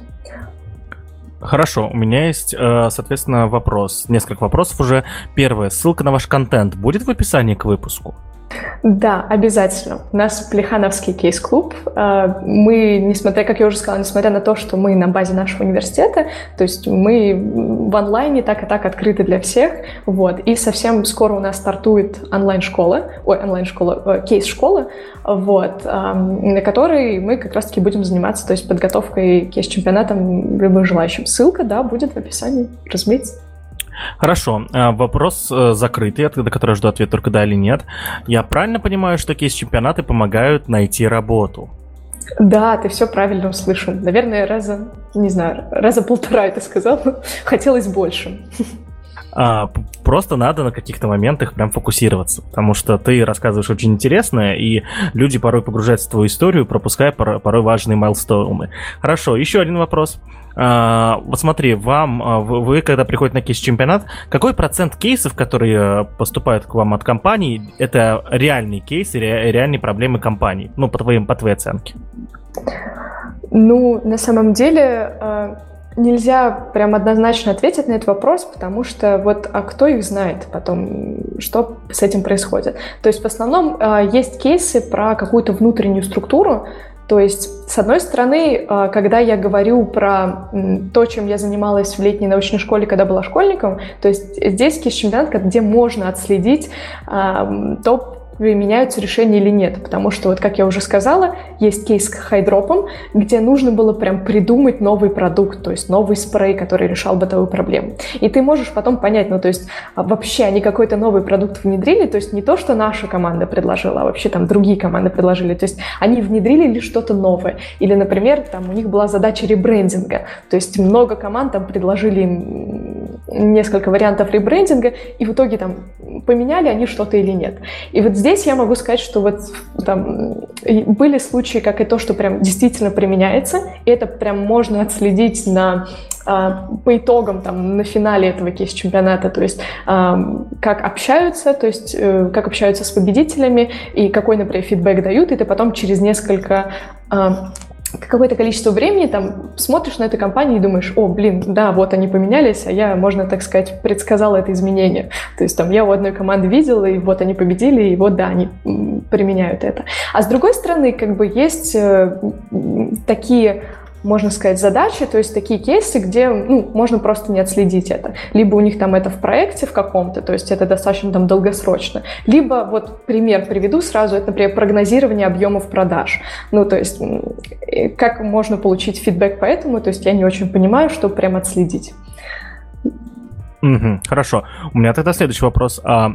Хорошо, у меня есть, э, соответственно, вопрос. Несколько вопросов уже. Первое. Ссылка на ваш контент будет в описании к выпуску? Да, обязательно. У нас Плехановский кейс-клуб. А, мы, несмотря, как я уже сказала, несмотря на то, что мы на базе нашего университета, то есть мы в онлайне так и так открыты для всех, вот, и совсем скоро у нас стартует онлайн-школа, ой, онлайн-школа, э, кейс-школа, вот, на которой мы как раз-таки будем заниматься, то есть подготовкой кейс-чемпионатом любым желающим. Ссылка, да, будет в описании, разумеется. Хорошо. Э, вопрос э, закрытый, на который жду ответ только да или нет. Я правильно понимаю, что кейс-чемпионаты помогают найти работу? Да, ты все правильно услышал. Наверное, раза, не знаю, раза полтора это сказал. Хотелось больше. А, просто надо на каких-то моментах прям фокусироваться, потому что ты рассказываешь очень интересное, и люди порой погружаются в твою историю, пропуская порой, порой важные майлстоуны. Хорошо, еще один вопрос. А, вот смотри, вам, а, вы, когда приходите на кейс-чемпионат, какой процент кейсов, которые э, поступают к вам от компании, это реальные кейсы, реальные проблемы компании? Ну, по, твоим, по твоей оценке. Ну, на самом деле, э, нельзя прям однозначно ответить на этот вопрос, потому что вот, а кто их знает потом, что с этим происходит? То есть в основном э, есть кейсы про какую-то внутреннюю структуру, то есть, с одной стороны, а, когда я говорю про то, чем я занималась в летней научной школе, когда была школьником, то есть здесь есть чемпионат, где можно отследить то, применяются решения или нет. Потому что, вот как я уже сказала, есть кейс с хайдропом, где нужно было прям придумать новый продукт, то есть новый спрей, который решал бытовую проблему. И ты можешь потом понять, ну то есть а вообще они какой-то новый продукт внедрили, то есть не то, что наша команда предложила, а вообще там другие команды предложили. То есть они внедрили ли что-то новое. Или, например, там у них была задача ребрендинга. То есть много команд там предложили им несколько вариантов ребрендинга, и в итоге там поменяли они что-то или нет. И вот здесь я могу сказать, что вот там были случаи, как и то, что прям действительно применяется, и это прям можно отследить на а, по итогам там на финале этого кейс-чемпионата, то есть как общаются, то есть э, как общаются с победителями и какой, например, фидбэк дают, и ты потом через несколько какое-то количество времени там смотришь на эту компанию и думаешь, о, блин, да, вот они поменялись, а я, можно так сказать, предсказала это изменение. То есть там я у одной команды видела, и вот они победили, и вот да, они применяют это. А с другой стороны, как бы есть э, такие можно сказать, задачи, то есть такие кейсы, где ну, можно просто не отследить это. Либо у них там это в проекте в каком-то, то есть это достаточно там долгосрочно, либо вот пример приведу сразу, это, например, прогнозирование объемов продаж. Ну, то есть как можно получить фидбэк по этому, то есть я не очень понимаю, что прям отследить. Хорошо. У меня тогда следующий вопрос. А,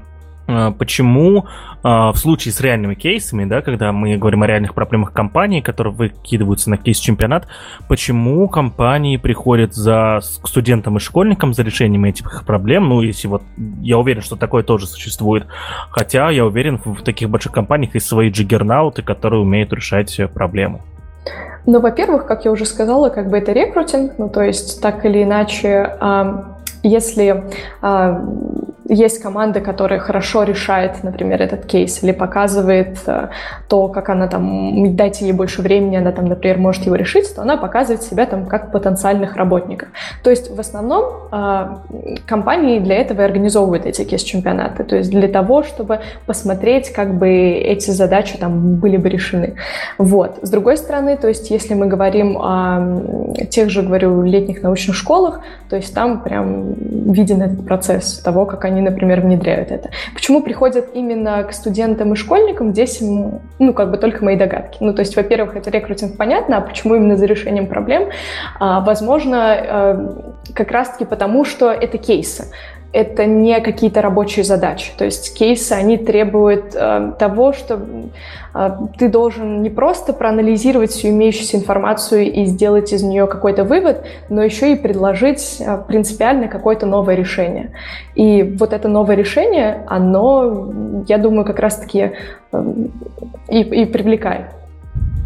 почему а, в случае с реальными кейсами, да, когда мы говорим о реальных проблемах компании, которые выкидываются на кейс-чемпионат, почему компании приходят за, к студентам и школьникам за решением этих проблем? Ну, если вот, я уверен, что такое тоже существует. Хотя я уверен, в таких больших компаниях есть свои джиггернауты, которые умеют решать проблемы. Ну, во-первых, как я уже сказала, как бы это рекрутинг, ну, то есть так или иначе, если есть команда, которая хорошо решает, например, этот кейс или показывает э, то, как она там, дайте ей больше времени, она там, например, может его решить, то она показывает себя там как потенциальных работников. То есть в основном э, компании для этого и организовывают эти кейс-чемпионаты, то есть для того, чтобы посмотреть, как бы эти задачи там были бы решены. Вот. С другой стороны, то есть если мы говорим о тех же, говорю, летних научных школах, то есть там прям виден этот процесс того, как они например, внедряют это. Почему приходят именно к студентам и школьникам, здесь, ну, как бы только мои догадки. Ну, то есть, во-первых, это рекрутинг понятно, а почему именно за решением проблем? А, возможно, э, как раз-таки потому, что это кейсы это не какие-то рабочие задачи. То есть кейсы, они требуют э, того, что э, ты должен не просто проанализировать всю имеющуюся информацию и сделать из нее какой-то вывод, но еще и предложить э, принципиально какое-то новое решение. И вот это новое решение, оно, я думаю, как раз-таки э, и, и привлекает.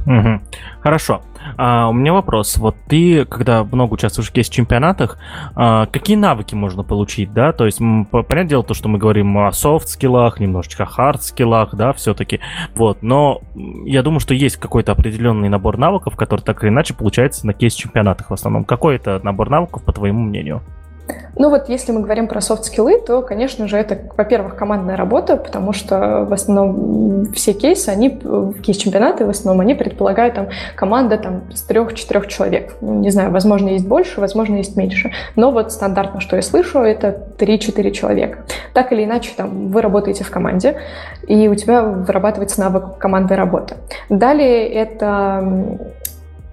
Угу. Хорошо. А, у меня вопрос. Вот ты, когда много участвуешь в кейс-чемпионатах, а, какие навыки можно получить, да? То есть, понятное дело, то, что мы говорим о софт-скиллах, немножечко хард-скиллах, да, все-таки. Вот, но я думаю, что есть какой-то определенный набор навыков, который так или иначе получается на кейс-чемпионатах в основном. Какой это набор навыков, по твоему мнению? Ну вот если мы говорим про софт-скиллы, то, конечно же, это, во-первых, командная работа, потому что в основном все кейсы, они, кейс-чемпионаты в основном, они предполагают там команда там с трех-четырех человек. Не знаю, возможно, есть больше, возможно, есть меньше. Но вот стандартно, что я слышу, это 3-4 человека. Так или иначе, там, вы работаете в команде, и у тебя вырабатывается навык командной работы. Далее это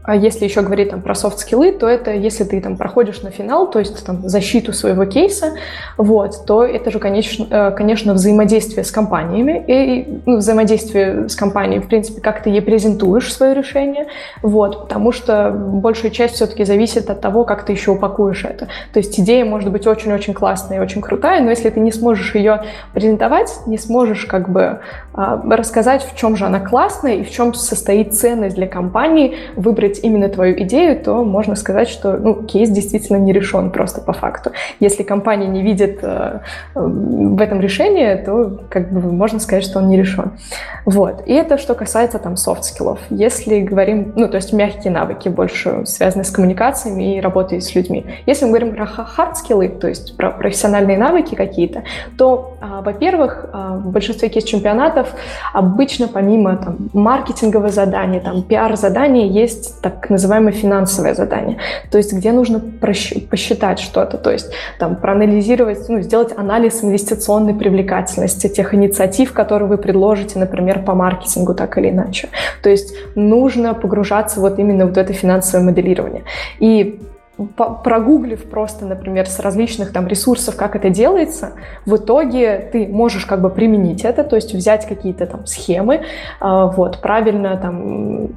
а если еще говорить там, про софт-скиллы, то это если ты там проходишь на финал, то есть там защиту своего кейса, вот, то это же, конечно, э, конечно взаимодействие с компаниями и ну, взаимодействие с компанией, в принципе, как ты ей презентуешь свое решение, вот, потому что большая часть все-таки зависит от того, как ты еще упакуешь это. То есть идея может быть очень-очень классная и очень крутая, но если ты не сможешь ее презентовать, не сможешь как бы а, рассказать, в чем же она классная и в чем состоит ценность для компании, выбрать выбрать именно твою идею, то можно сказать, что ну, кейс действительно не решен просто по факту. Если компания не видит э, в этом решение, то как бы можно сказать, что он не решен. Вот. И это что касается там софт-скиллов. Если говорим, ну, то есть мягкие навыки, больше связаны с коммуникациями и работой с людьми. Если мы говорим про хард-скиллы, то есть про профессиональные навыки какие-то, то, а, во-первых, а, в большинстве кейс-чемпионатов обычно помимо там, маркетингового задания, там, пиар-задания есть так называемое финансовое задание, то есть где нужно посчитать что-то, то есть там проанализировать, ну, сделать анализ инвестиционной привлекательности тех инициатив, которые вы предложите, например, по маркетингу так или иначе. То есть нужно погружаться вот именно в это финансовое моделирование. И прогуглив просто, например, с различных там ресурсов, как это делается, в итоге ты можешь как бы применить это, то есть взять какие-то там схемы, а, вот, правильно там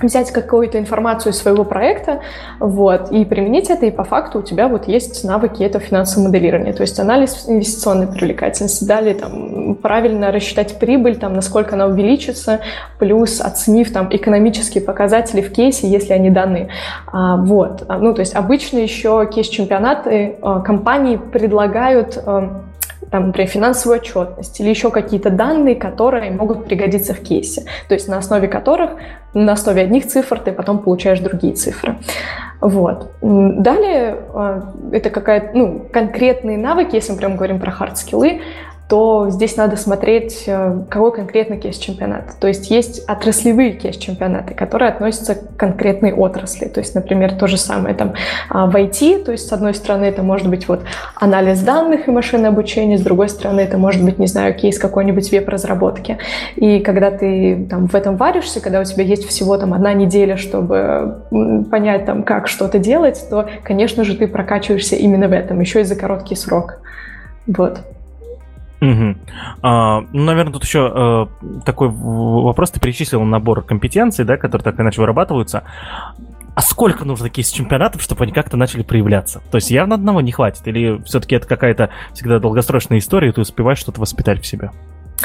взять какую-то информацию из своего проекта, вот, и применить это, и по факту у тебя вот есть навыки этого финансового моделирования, то есть анализ инвестиционной привлекательности, далее там правильно рассчитать прибыль, там, насколько она увеличится, плюс оценив там экономические показатели в кейсе, если они даны. А, вот, ну, то есть обычно еще кейс-чемпионаты а, компании предлагают а, там, например, финансовую отчетность или еще какие-то данные, которые могут пригодиться в кейсе, то есть на основе которых, на основе одних цифр ты потом получаешь другие цифры. Вот. Далее а, это какая-то, ну, конкретные навыки, если мы прям говорим про хард-скиллы, то здесь надо смотреть, э, какой конкретно кейс-чемпионат. То есть есть отраслевые кейс-чемпионаты, которые относятся к конкретной отрасли. То есть, например, то же самое там а, в IT, то есть с одной стороны это может быть вот анализ данных и машинное обучение, с другой стороны это может быть, не знаю, кейс какой-нибудь веб-разработки. И когда ты там в этом варишься, когда у тебя есть всего там одна неделя, чтобы понять там, как что-то делать, то, конечно же, ты прокачиваешься именно в этом, еще и за короткий срок. Вот. Угу. А, ну, наверное, тут еще э, такой вопрос. Ты перечислил набор компетенций, да, которые так иначе вырабатываются. А сколько нужно кейс-чемпионатов, чтобы они как-то начали проявляться? То есть явно одного не хватит? Или все-таки это какая-то всегда долгосрочная история, и ты успеваешь что-то воспитать в себе?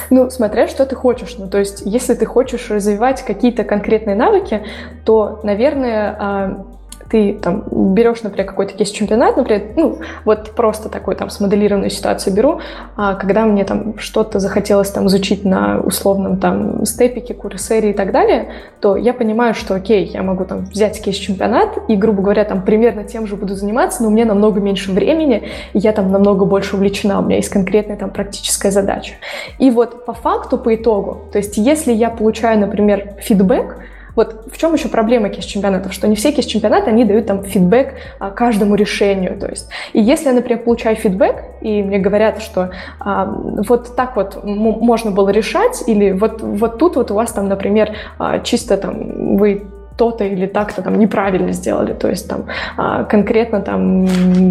Ну, смотря что ты хочешь. Ну, то есть, если ты хочешь развивать какие-то конкретные навыки, то, наверное, а, ты там берешь, например, какой-то кейс-чемпионат, например, ну, вот просто такой там смоделированную ситуацию беру, а когда мне там что-то захотелось там изучить на условном там степике, курсере и так далее, то я понимаю, что окей, я могу там взять кейс-чемпионат и, грубо говоря, там примерно тем же буду заниматься, но у меня намного меньше времени, и я там намного больше увлечена, у меня есть конкретная там практическая задача. И вот по факту, по итогу, то есть если я получаю, например, фидбэк, вот в чем еще проблема кейс-чемпионатов, что не все кейс-чемпионаты, они дают там фидбэк а, каждому решению, то есть, и если я, например, получаю фидбэк, и мне говорят, что а, вот так вот можно было решать, или вот, вот тут вот у вас там, например, а, чисто там вы то-то или так-то там неправильно сделали, то есть там а, конкретно там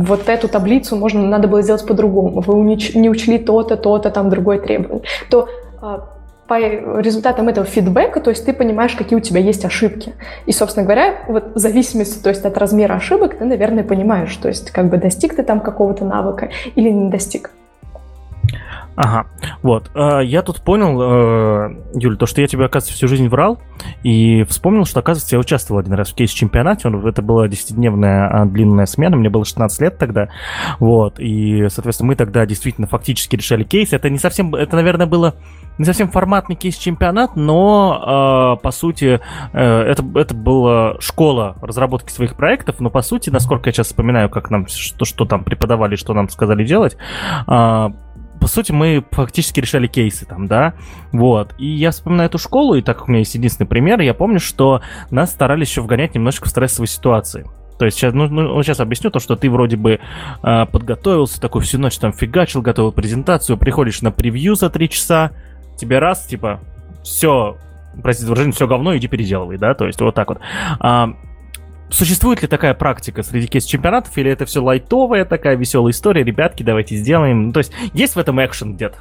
вот эту таблицу можно надо было сделать по-другому, вы не учли то-то, то-то, там другое требование, то а, по результатам этого фидбэка, то есть ты понимаешь, какие у тебя есть ошибки. И, собственно говоря, вот в зависимости то есть, от размера ошибок ты, наверное, понимаешь, то есть как бы достиг ты там какого-то навыка или не достиг. Ага, вот. Э, я тут понял, э, Юль, то, что я тебе, оказывается, всю жизнь врал, и вспомнил, что, оказывается, я участвовал один раз в кейс-чемпионате, это была 10-дневная а, длинная смена, мне было 16 лет тогда, вот, и, соответственно, мы тогда действительно фактически решали кейс. Это не совсем, это, наверное, было не совсем форматный кейс-чемпионат, но, э, по сути, это, это была школа разработки своих проектов, но, по сути, насколько я сейчас вспоминаю, как нам, что, что там преподавали, что нам сказали делать, по сути, мы фактически решали кейсы там, да, вот. И я вспоминаю эту школу, и так как у меня есть единственный пример, я помню, что нас старались еще вгонять немножко в стрессовые ситуации. То есть сейчас, ну, ну, сейчас объясню то, что ты вроде бы э, подготовился, такой всю ночь там фигачил, готовил презентацию, приходишь на превью за три часа, тебе раз, типа, все, простите выражение, все говно, иди переделывай, да, то есть вот так вот. А, Существует ли такая практика среди кейс-чемпионатов, или это все лайтовая такая веселая история, ребятки, давайте сделаем. Ну, то есть есть в этом экшен где-то?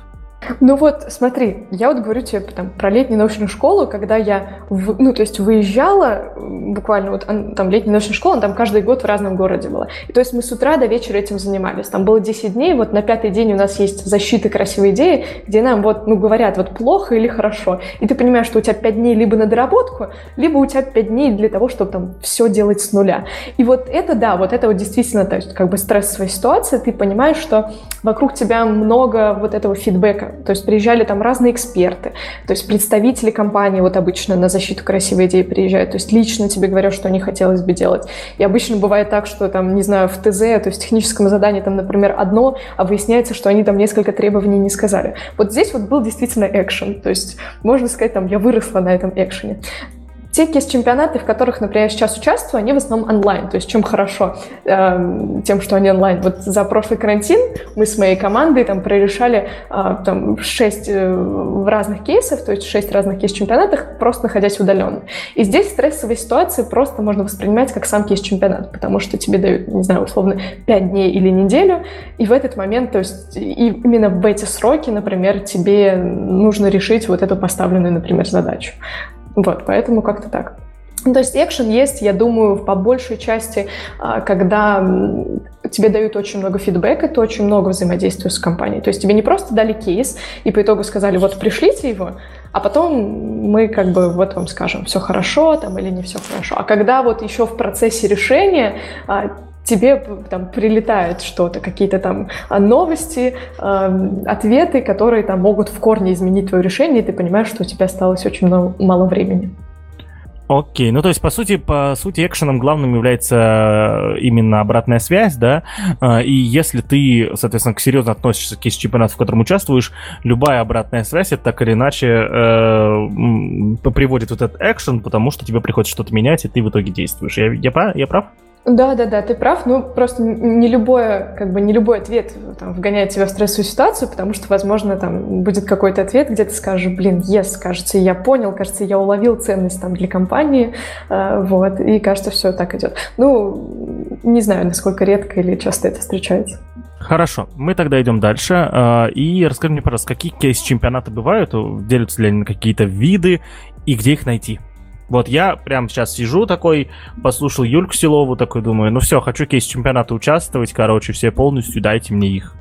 Ну вот, смотри, я вот говорю тебе там, про летнюю научную школу, когда я, в, ну, то есть выезжала, буквально вот там летняя научная школа, там каждый год в разном городе была. И то есть мы с утра до вечера этим занимались. Там было 10 дней, вот на пятый день у нас есть защиты красивой идеи, где нам вот, ну, говорят, вот плохо или хорошо. И ты понимаешь, что у тебя 5 дней либо на доработку, либо у тебя 5 дней для того, чтобы там все делать с нуля. И вот это, да, вот это вот действительно, то есть как бы стрессовая ситуация, ты понимаешь, что вокруг тебя много вот этого фидбэка, то есть приезжали там разные эксперты, то есть представители компании вот обычно на защиту красивой идеи приезжают, то есть лично тебе говорят, что не хотелось бы делать. И обычно бывает так, что там, не знаю, в ТЗ, то есть в техническом задании там, например, одно, а выясняется, что они там несколько требований не сказали. Вот здесь вот был действительно экшен, то есть можно сказать, там, я выросла на этом экшене. Те кейс-чемпионаты, в которых, например, я сейчас участвую, они в основном онлайн. То есть чем хорошо? Э, тем, что они онлайн. Вот за прошлый карантин мы с моей командой там прорешали э, там 6 э, разных кейсов, то есть 6 разных кейс-чемпионатов, просто находясь удаленно. И здесь стрессовые ситуации просто можно воспринимать как сам кейс-чемпионат, потому что тебе дают, не знаю, условно, 5 дней или неделю, и в этот момент, то есть именно в эти сроки, например, тебе нужно решить вот эту поставленную, например, задачу. Вот, поэтому как-то так. Ну, то есть экшен есть, я думаю, по большей части, а, когда тебе дают очень много фидбэка, ты очень много взаимодействуешь с компанией. То есть тебе не просто дали кейс и по итогу сказали, вот пришлите его, а потом мы как бы вот вам скажем, все хорошо там или не все хорошо. А когда вот еще в процессе решения а, тебе там прилетает что-то, какие-то там а, новости, э, ответы, которые там могут в корне изменить твое решение, и ты понимаешь, что у тебя осталось очень мало, мало времени. Окей, ну то есть по сути, по сути экшеном главным является э, именно обратная связь, да, э, и если ты, соответственно, серьезно относишься к чемпионату, в котором участвуешь, любая обратная связь, это так или иначе э, приводит вот этот экшен, потому что тебе приходится что-то менять, и ты в итоге действуешь. Я, я, я прав? Да, да, да, ты прав. Ну, просто не любое, как бы не любой ответ там, вгоняет тебя в стрессовую ситуацию, потому что, возможно, там будет какой-то ответ, где ты скажешь, блин, yes, кажется, я понял, кажется, я уловил ценность там для компании, э, вот, и кажется, все так идет. Ну, не знаю, насколько редко или часто это встречается. Хорошо, мы тогда идем дальше. Э, и расскажи мне, пожалуйста, какие кейс-чемпионаты бывают, делятся ли они на какие-то виды и где их найти? Вот я прям сейчас сижу такой, послушал Юльку Силову, такой думаю, ну все, хочу кейс чемпионата участвовать, короче, все полностью, дайте мне их.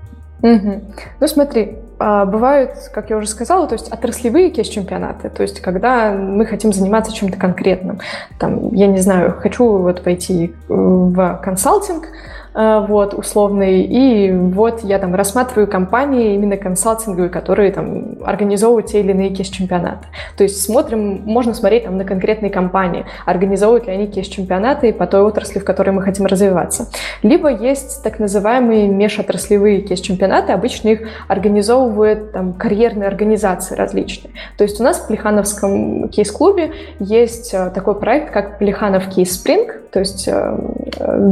Угу. Ну смотри, а, бывают, как я уже сказала, то есть отраслевые кейс-чемпионаты, то есть когда мы хотим заниматься чем-то конкретным. Там, я не знаю, хочу вот пойти в консалтинг, Э, вот, условный, и вот я там рассматриваю компании именно консалтинговые, которые там организовывают те или иные кейс-чемпионаты. То есть смотрим, можно смотреть там на конкретные компании, организовывают ли они кейс-чемпионаты по той отрасли, в которой мы хотим развиваться. Либо есть так называемые межотраслевые кейс-чемпионаты, обычно их организовывают там карьерные организации различные. То есть у нас в Плехановском кейс-клубе есть э, такой проект, как Плеханов кейс-спринг, то есть э,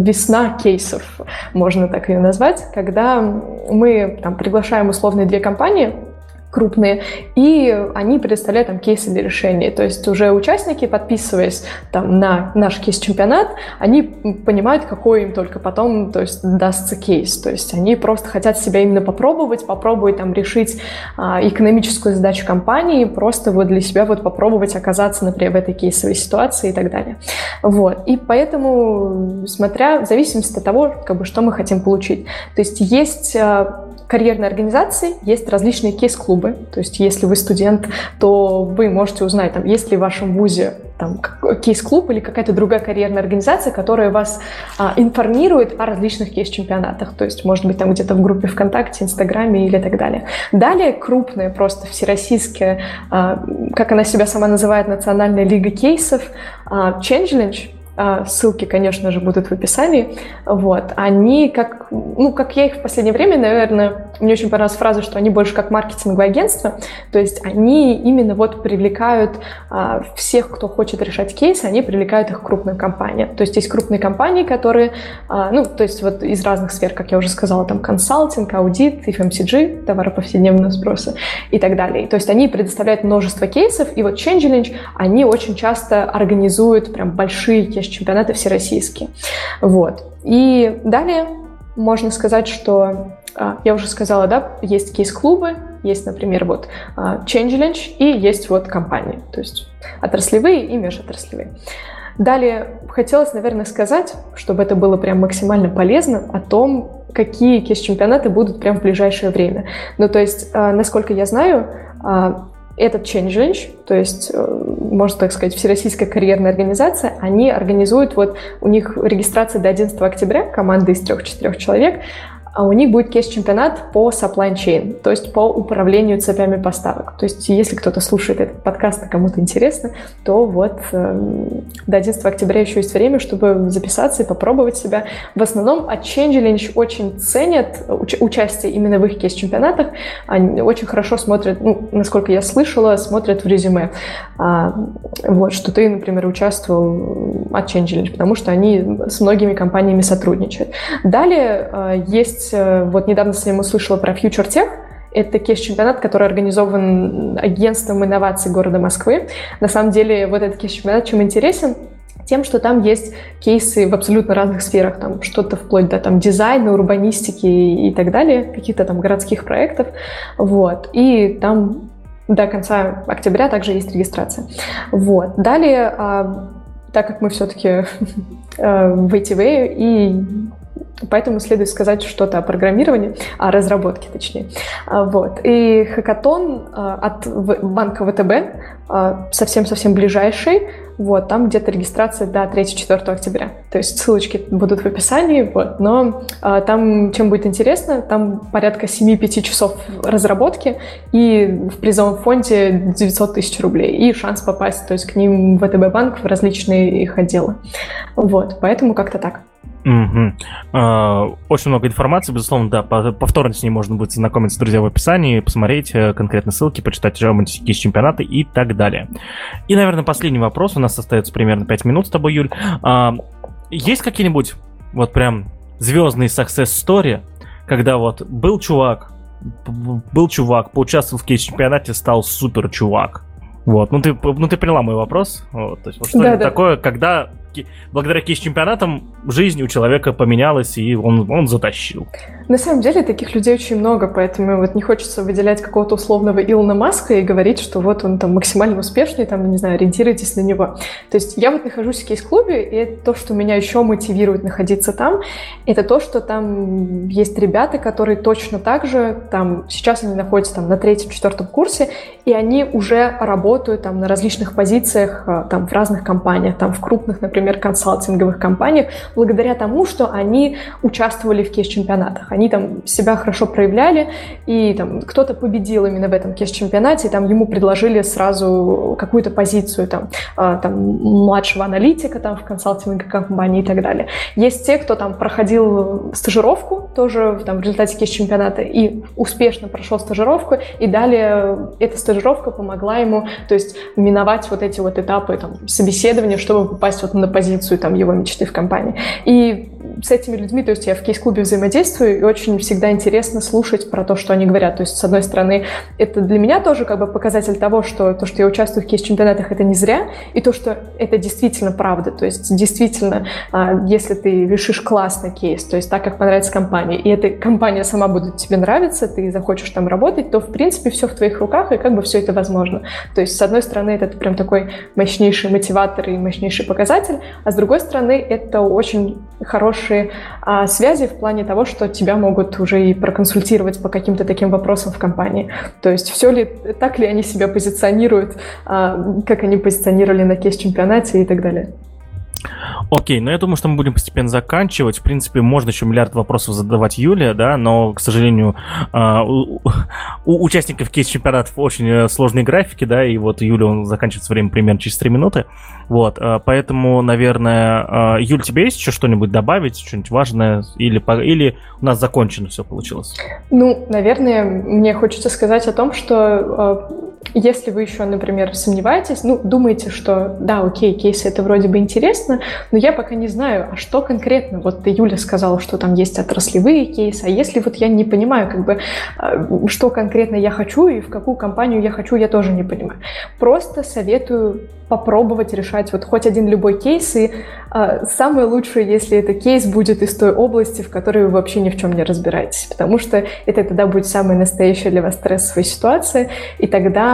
весна кейсов, можно так ее назвать, когда мы там, приглашаем условные две компании, крупные, и они предоставляют там кейсы для решения. То есть уже участники, подписываясь там на наш кейс-чемпионат, они понимают, какой им только потом то есть, дастся кейс. То есть они просто хотят себя именно попробовать, попробовать там решить а, экономическую задачу компании, просто вот для себя вот попробовать оказаться, например, в этой кейсовой ситуации и так далее. Вот. И поэтому, смотря в зависимости от того, как бы, что мы хотим получить. То есть есть а, карьерной организации есть различные кейс-клубы. То есть, если вы студент, то вы можете узнать, там, есть ли в вашем вузе там, кейс-клуб или какая-то другая карьерная организация, которая вас а, информирует о различных кейс-чемпионатах. То есть, может быть, там где-то в группе ВКонтакте, Инстаграме или так далее. Далее крупные, просто всероссийские, а, как она себя сама называет, Национальная лига кейсов, а, Change а, ссылки, конечно же, будут в описании. Вот. Они как, ну, как я их в последнее время, наверное, мне очень понравилась фраза, что они больше как маркетинговое агентство. То есть они именно вот привлекают а, всех, кто хочет решать кейсы, они привлекают их к крупным компаниям. То есть есть крупные компании, которые, а, ну, то есть вот из разных сфер, как я уже сказала, там консалтинг, аудит, FMCG, товары повседневного спроса и так далее. То есть они предоставляют множество кейсов, и вот Change они очень часто организуют прям большие есть чемпионаты всероссийские. Вот. И далее можно сказать, что а, я уже сказала, да, есть кейс-клубы, есть, например, вот а, Change и есть вот компании, то есть отраслевые и межотраслевые. Далее хотелось, наверное, сказать, чтобы это было прям максимально полезно, о том, какие кейс-чемпионаты будут прям в ближайшее время. Ну, то есть, а, насколько я знаю, этот Change то есть, э, можно так сказать, Всероссийская карьерная организация, они организуют, вот у них регистрация до 11 октября, команда из трех-четырех человек, а у них будет кейс-чемпионат по supply chain, то есть по управлению цепями поставок. То есть если кто-то слушает этот подкаст, и кому-то интересно, то вот э, до 11 октября еще есть время, чтобы записаться и попробовать себя. В основном от Change очень ценят уч- участие именно в их кейс-чемпионатах. Они очень хорошо смотрят, ну, насколько я слышала, смотрят в резюме. А, вот, что ты, например, участвовал от Change потому что они с многими компаниями сотрудничают. Далее э, есть есть, э, вот недавно с ним услышала про Future Tech, это кейс-чемпионат, который организован агентством инноваций города Москвы. На самом деле, вот этот кейс-чемпионат чем интересен? Тем, что там есть кейсы в абсолютно разных сферах, там что-то вплоть до там, дизайна, урбанистики и так далее, каких-то там городских проектов. Вот. И там до конца октября также есть регистрация. Вот. Далее а, так как мы все-таки э, в ITV, и Поэтому следует сказать что-то о программировании, о разработке точнее. А, вот. И хакатон а, от банка ВТБ а, совсем-совсем ближайший, вот, там где-то регистрация до 3-4 октября. То есть ссылочки будут в описании, вот, но там, чем будет интересно, там порядка 7-5 часов разработки и в призовом фонде 900 тысяч рублей и шанс попасть, то есть к ним в ВТБ банк в различные их отделы. Вот, поэтому как-то так. Угу. Очень много информации, безусловно, да. Повторно с ней можно будет знакомиться, друзья, в описании, посмотреть э, конкретно ссылки, почитать романтики из чемпионата и так далее. И, наверное, последний вопрос. У нас остается примерно 5 минут с тобой, Юль. А, есть какие-нибудь вот прям звездные success story, когда вот был чувак, был чувак, поучаствовал в кейс-чемпионате, стал супер чувак. Вот, ну ты, ну ты поняла мой вопрос. Вот, то есть вот что-нибудь да, такое, когда благодаря кейс-чемпионатам жизнь у человека поменялась, и он, он затащил. На самом деле таких людей очень много, поэтому вот не хочется выделять какого-то условного Илона Маска и говорить, что вот он там максимально успешный, там, не знаю, ориентируйтесь на него. То есть я вот нахожусь в кейс-клубе, и то, что меня еще мотивирует находиться там, это то, что там есть ребята, которые точно так же, там, сейчас они находятся там на третьем-четвертом курсе, и они уже работают там на различных позициях, а, там, в разных компаниях, там, в крупных, например, консалтинговых компаниях, благодаря тому, что они участвовали в кейс-чемпионатах они там себя хорошо проявляли, и там кто-то победил именно в этом кейс-чемпионате, и там ему предложили сразу какую-то позицию там, а, там младшего аналитика там в консалтинговой компании и так далее. Есть те, кто там проходил стажировку тоже там, в результате кейс-чемпионата и успешно прошел стажировку, и далее эта стажировка помогла ему, то есть миновать вот эти вот этапы там, собеседования, чтобы попасть вот на позицию там, его мечты в компании. И с этими людьми, то есть я в кейс-клубе взаимодействую, и очень всегда интересно слушать про то, что они говорят. То есть, с одной стороны, это для меня тоже как бы показатель того, что то, что я участвую в кейс-чемпионатах, это не зря, и то, что это действительно правда. То есть, действительно, а, если ты решишь классный кейс, то есть так, как понравится компании, и эта компания сама будет тебе нравиться, ты захочешь там работать, то, в принципе, все в твоих руках, и как бы все это возможно. То есть, с одной стороны, это прям такой мощнейший мотиватор и мощнейший показатель, а с другой стороны, это очень хорошие а, связи в плане того, что тебя могут уже и проконсультировать по каким-то таким вопросам в компании. То есть все ли, так ли они себя позиционируют, а, как они позиционировали на кейс-чемпионате и так далее. Окей, ну я думаю, что мы будем постепенно заканчивать. В принципе, можно еще миллиард вопросов задавать Юле, да, но, к сожалению, а, у, у участников кейс-чемпионатов очень э, сложные графики, да, и вот Юля, он заканчивается время примерно через 3 минуты. Вот, а, поэтому, наверное, а, Юль, тебе есть еще что-нибудь добавить, что-нибудь важное, или, или у нас закончено все получилось? Ну, наверное, мне хочется сказать о том, что если вы еще, например, сомневаетесь, ну, думаете, что да, окей, кейсы это вроде бы интересно, но я пока не знаю, а что конкретно? Вот Юля сказала, что там есть отраслевые кейсы, а если вот я не понимаю, как бы, а, что конкретно я хочу и в какую компанию я хочу, я тоже не понимаю. Просто советую попробовать решать вот хоть один любой кейс, и э, самое лучшее, если это кейс будет из той области, в которой вы вообще ни в чем не разбираетесь, потому что это тогда будет самая настоящая для вас стрессовая ситуация, и тогда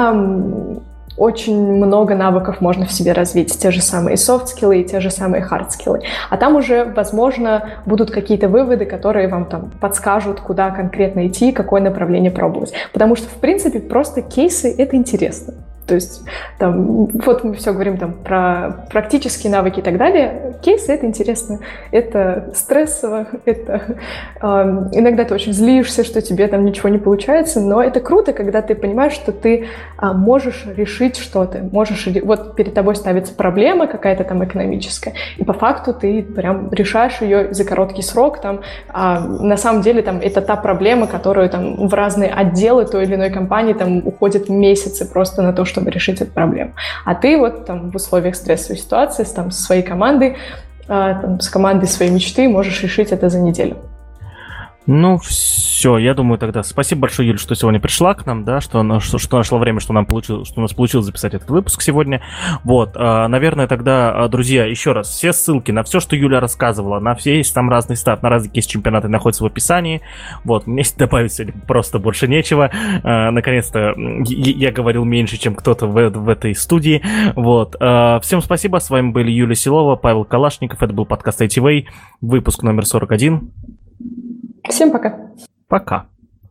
очень много навыков можно в себе развить, те же самые софт-скиллы и те же самые хард-скиллы. А там уже, возможно, будут какие-то выводы, которые вам там подскажут, куда конкретно идти, какое направление пробовать. Потому что, в принципе, просто кейсы — это интересно. То есть там, вот мы все говорим там про практические навыки и так далее. Кейсы — это интересно, это стрессово, это э, иногда ты очень злишься, что тебе там ничего не получается, но это круто, когда ты понимаешь, что ты э, можешь решить что-то, можешь, вот перед тобой ставится проблема какая-то там экономическая, и по факту ты прям решаешь ее за короткий срок, там, а на самом деле там это та проблема, которую там в разные отделы той или иной компании там уходят месяцы просто на то, что чтобы решить эту проблему. А ты вот там в условиях стрессовой ситуации с, там, со своей командой, а, там, с командой своей мечты можешь решить это за неделю. Ну, все, я думаю тогда. Спасибо большое, Юля, что сегодня пришла к нам, да, что, что, что нашла время, что нам получилось, что у нас получилось записать этот выпуск сегодня. Вот, а, наверное, тогда, а, друзья, еще раз, все ссылки на все, что Юля рассказывала, на все есть там разный старт, на разные кейс-чемпионаты находятся в описании. Вот, мне добавить сегодня просто больше нечего. А, наконец-то я говорил меньше, чем кто-то в, в этой студии. Вот, всем спасибо, с вами были Юлия Силова, Павел Калашников, это был подкаст ITV, выпуск номер 41. Всем пока. Пока.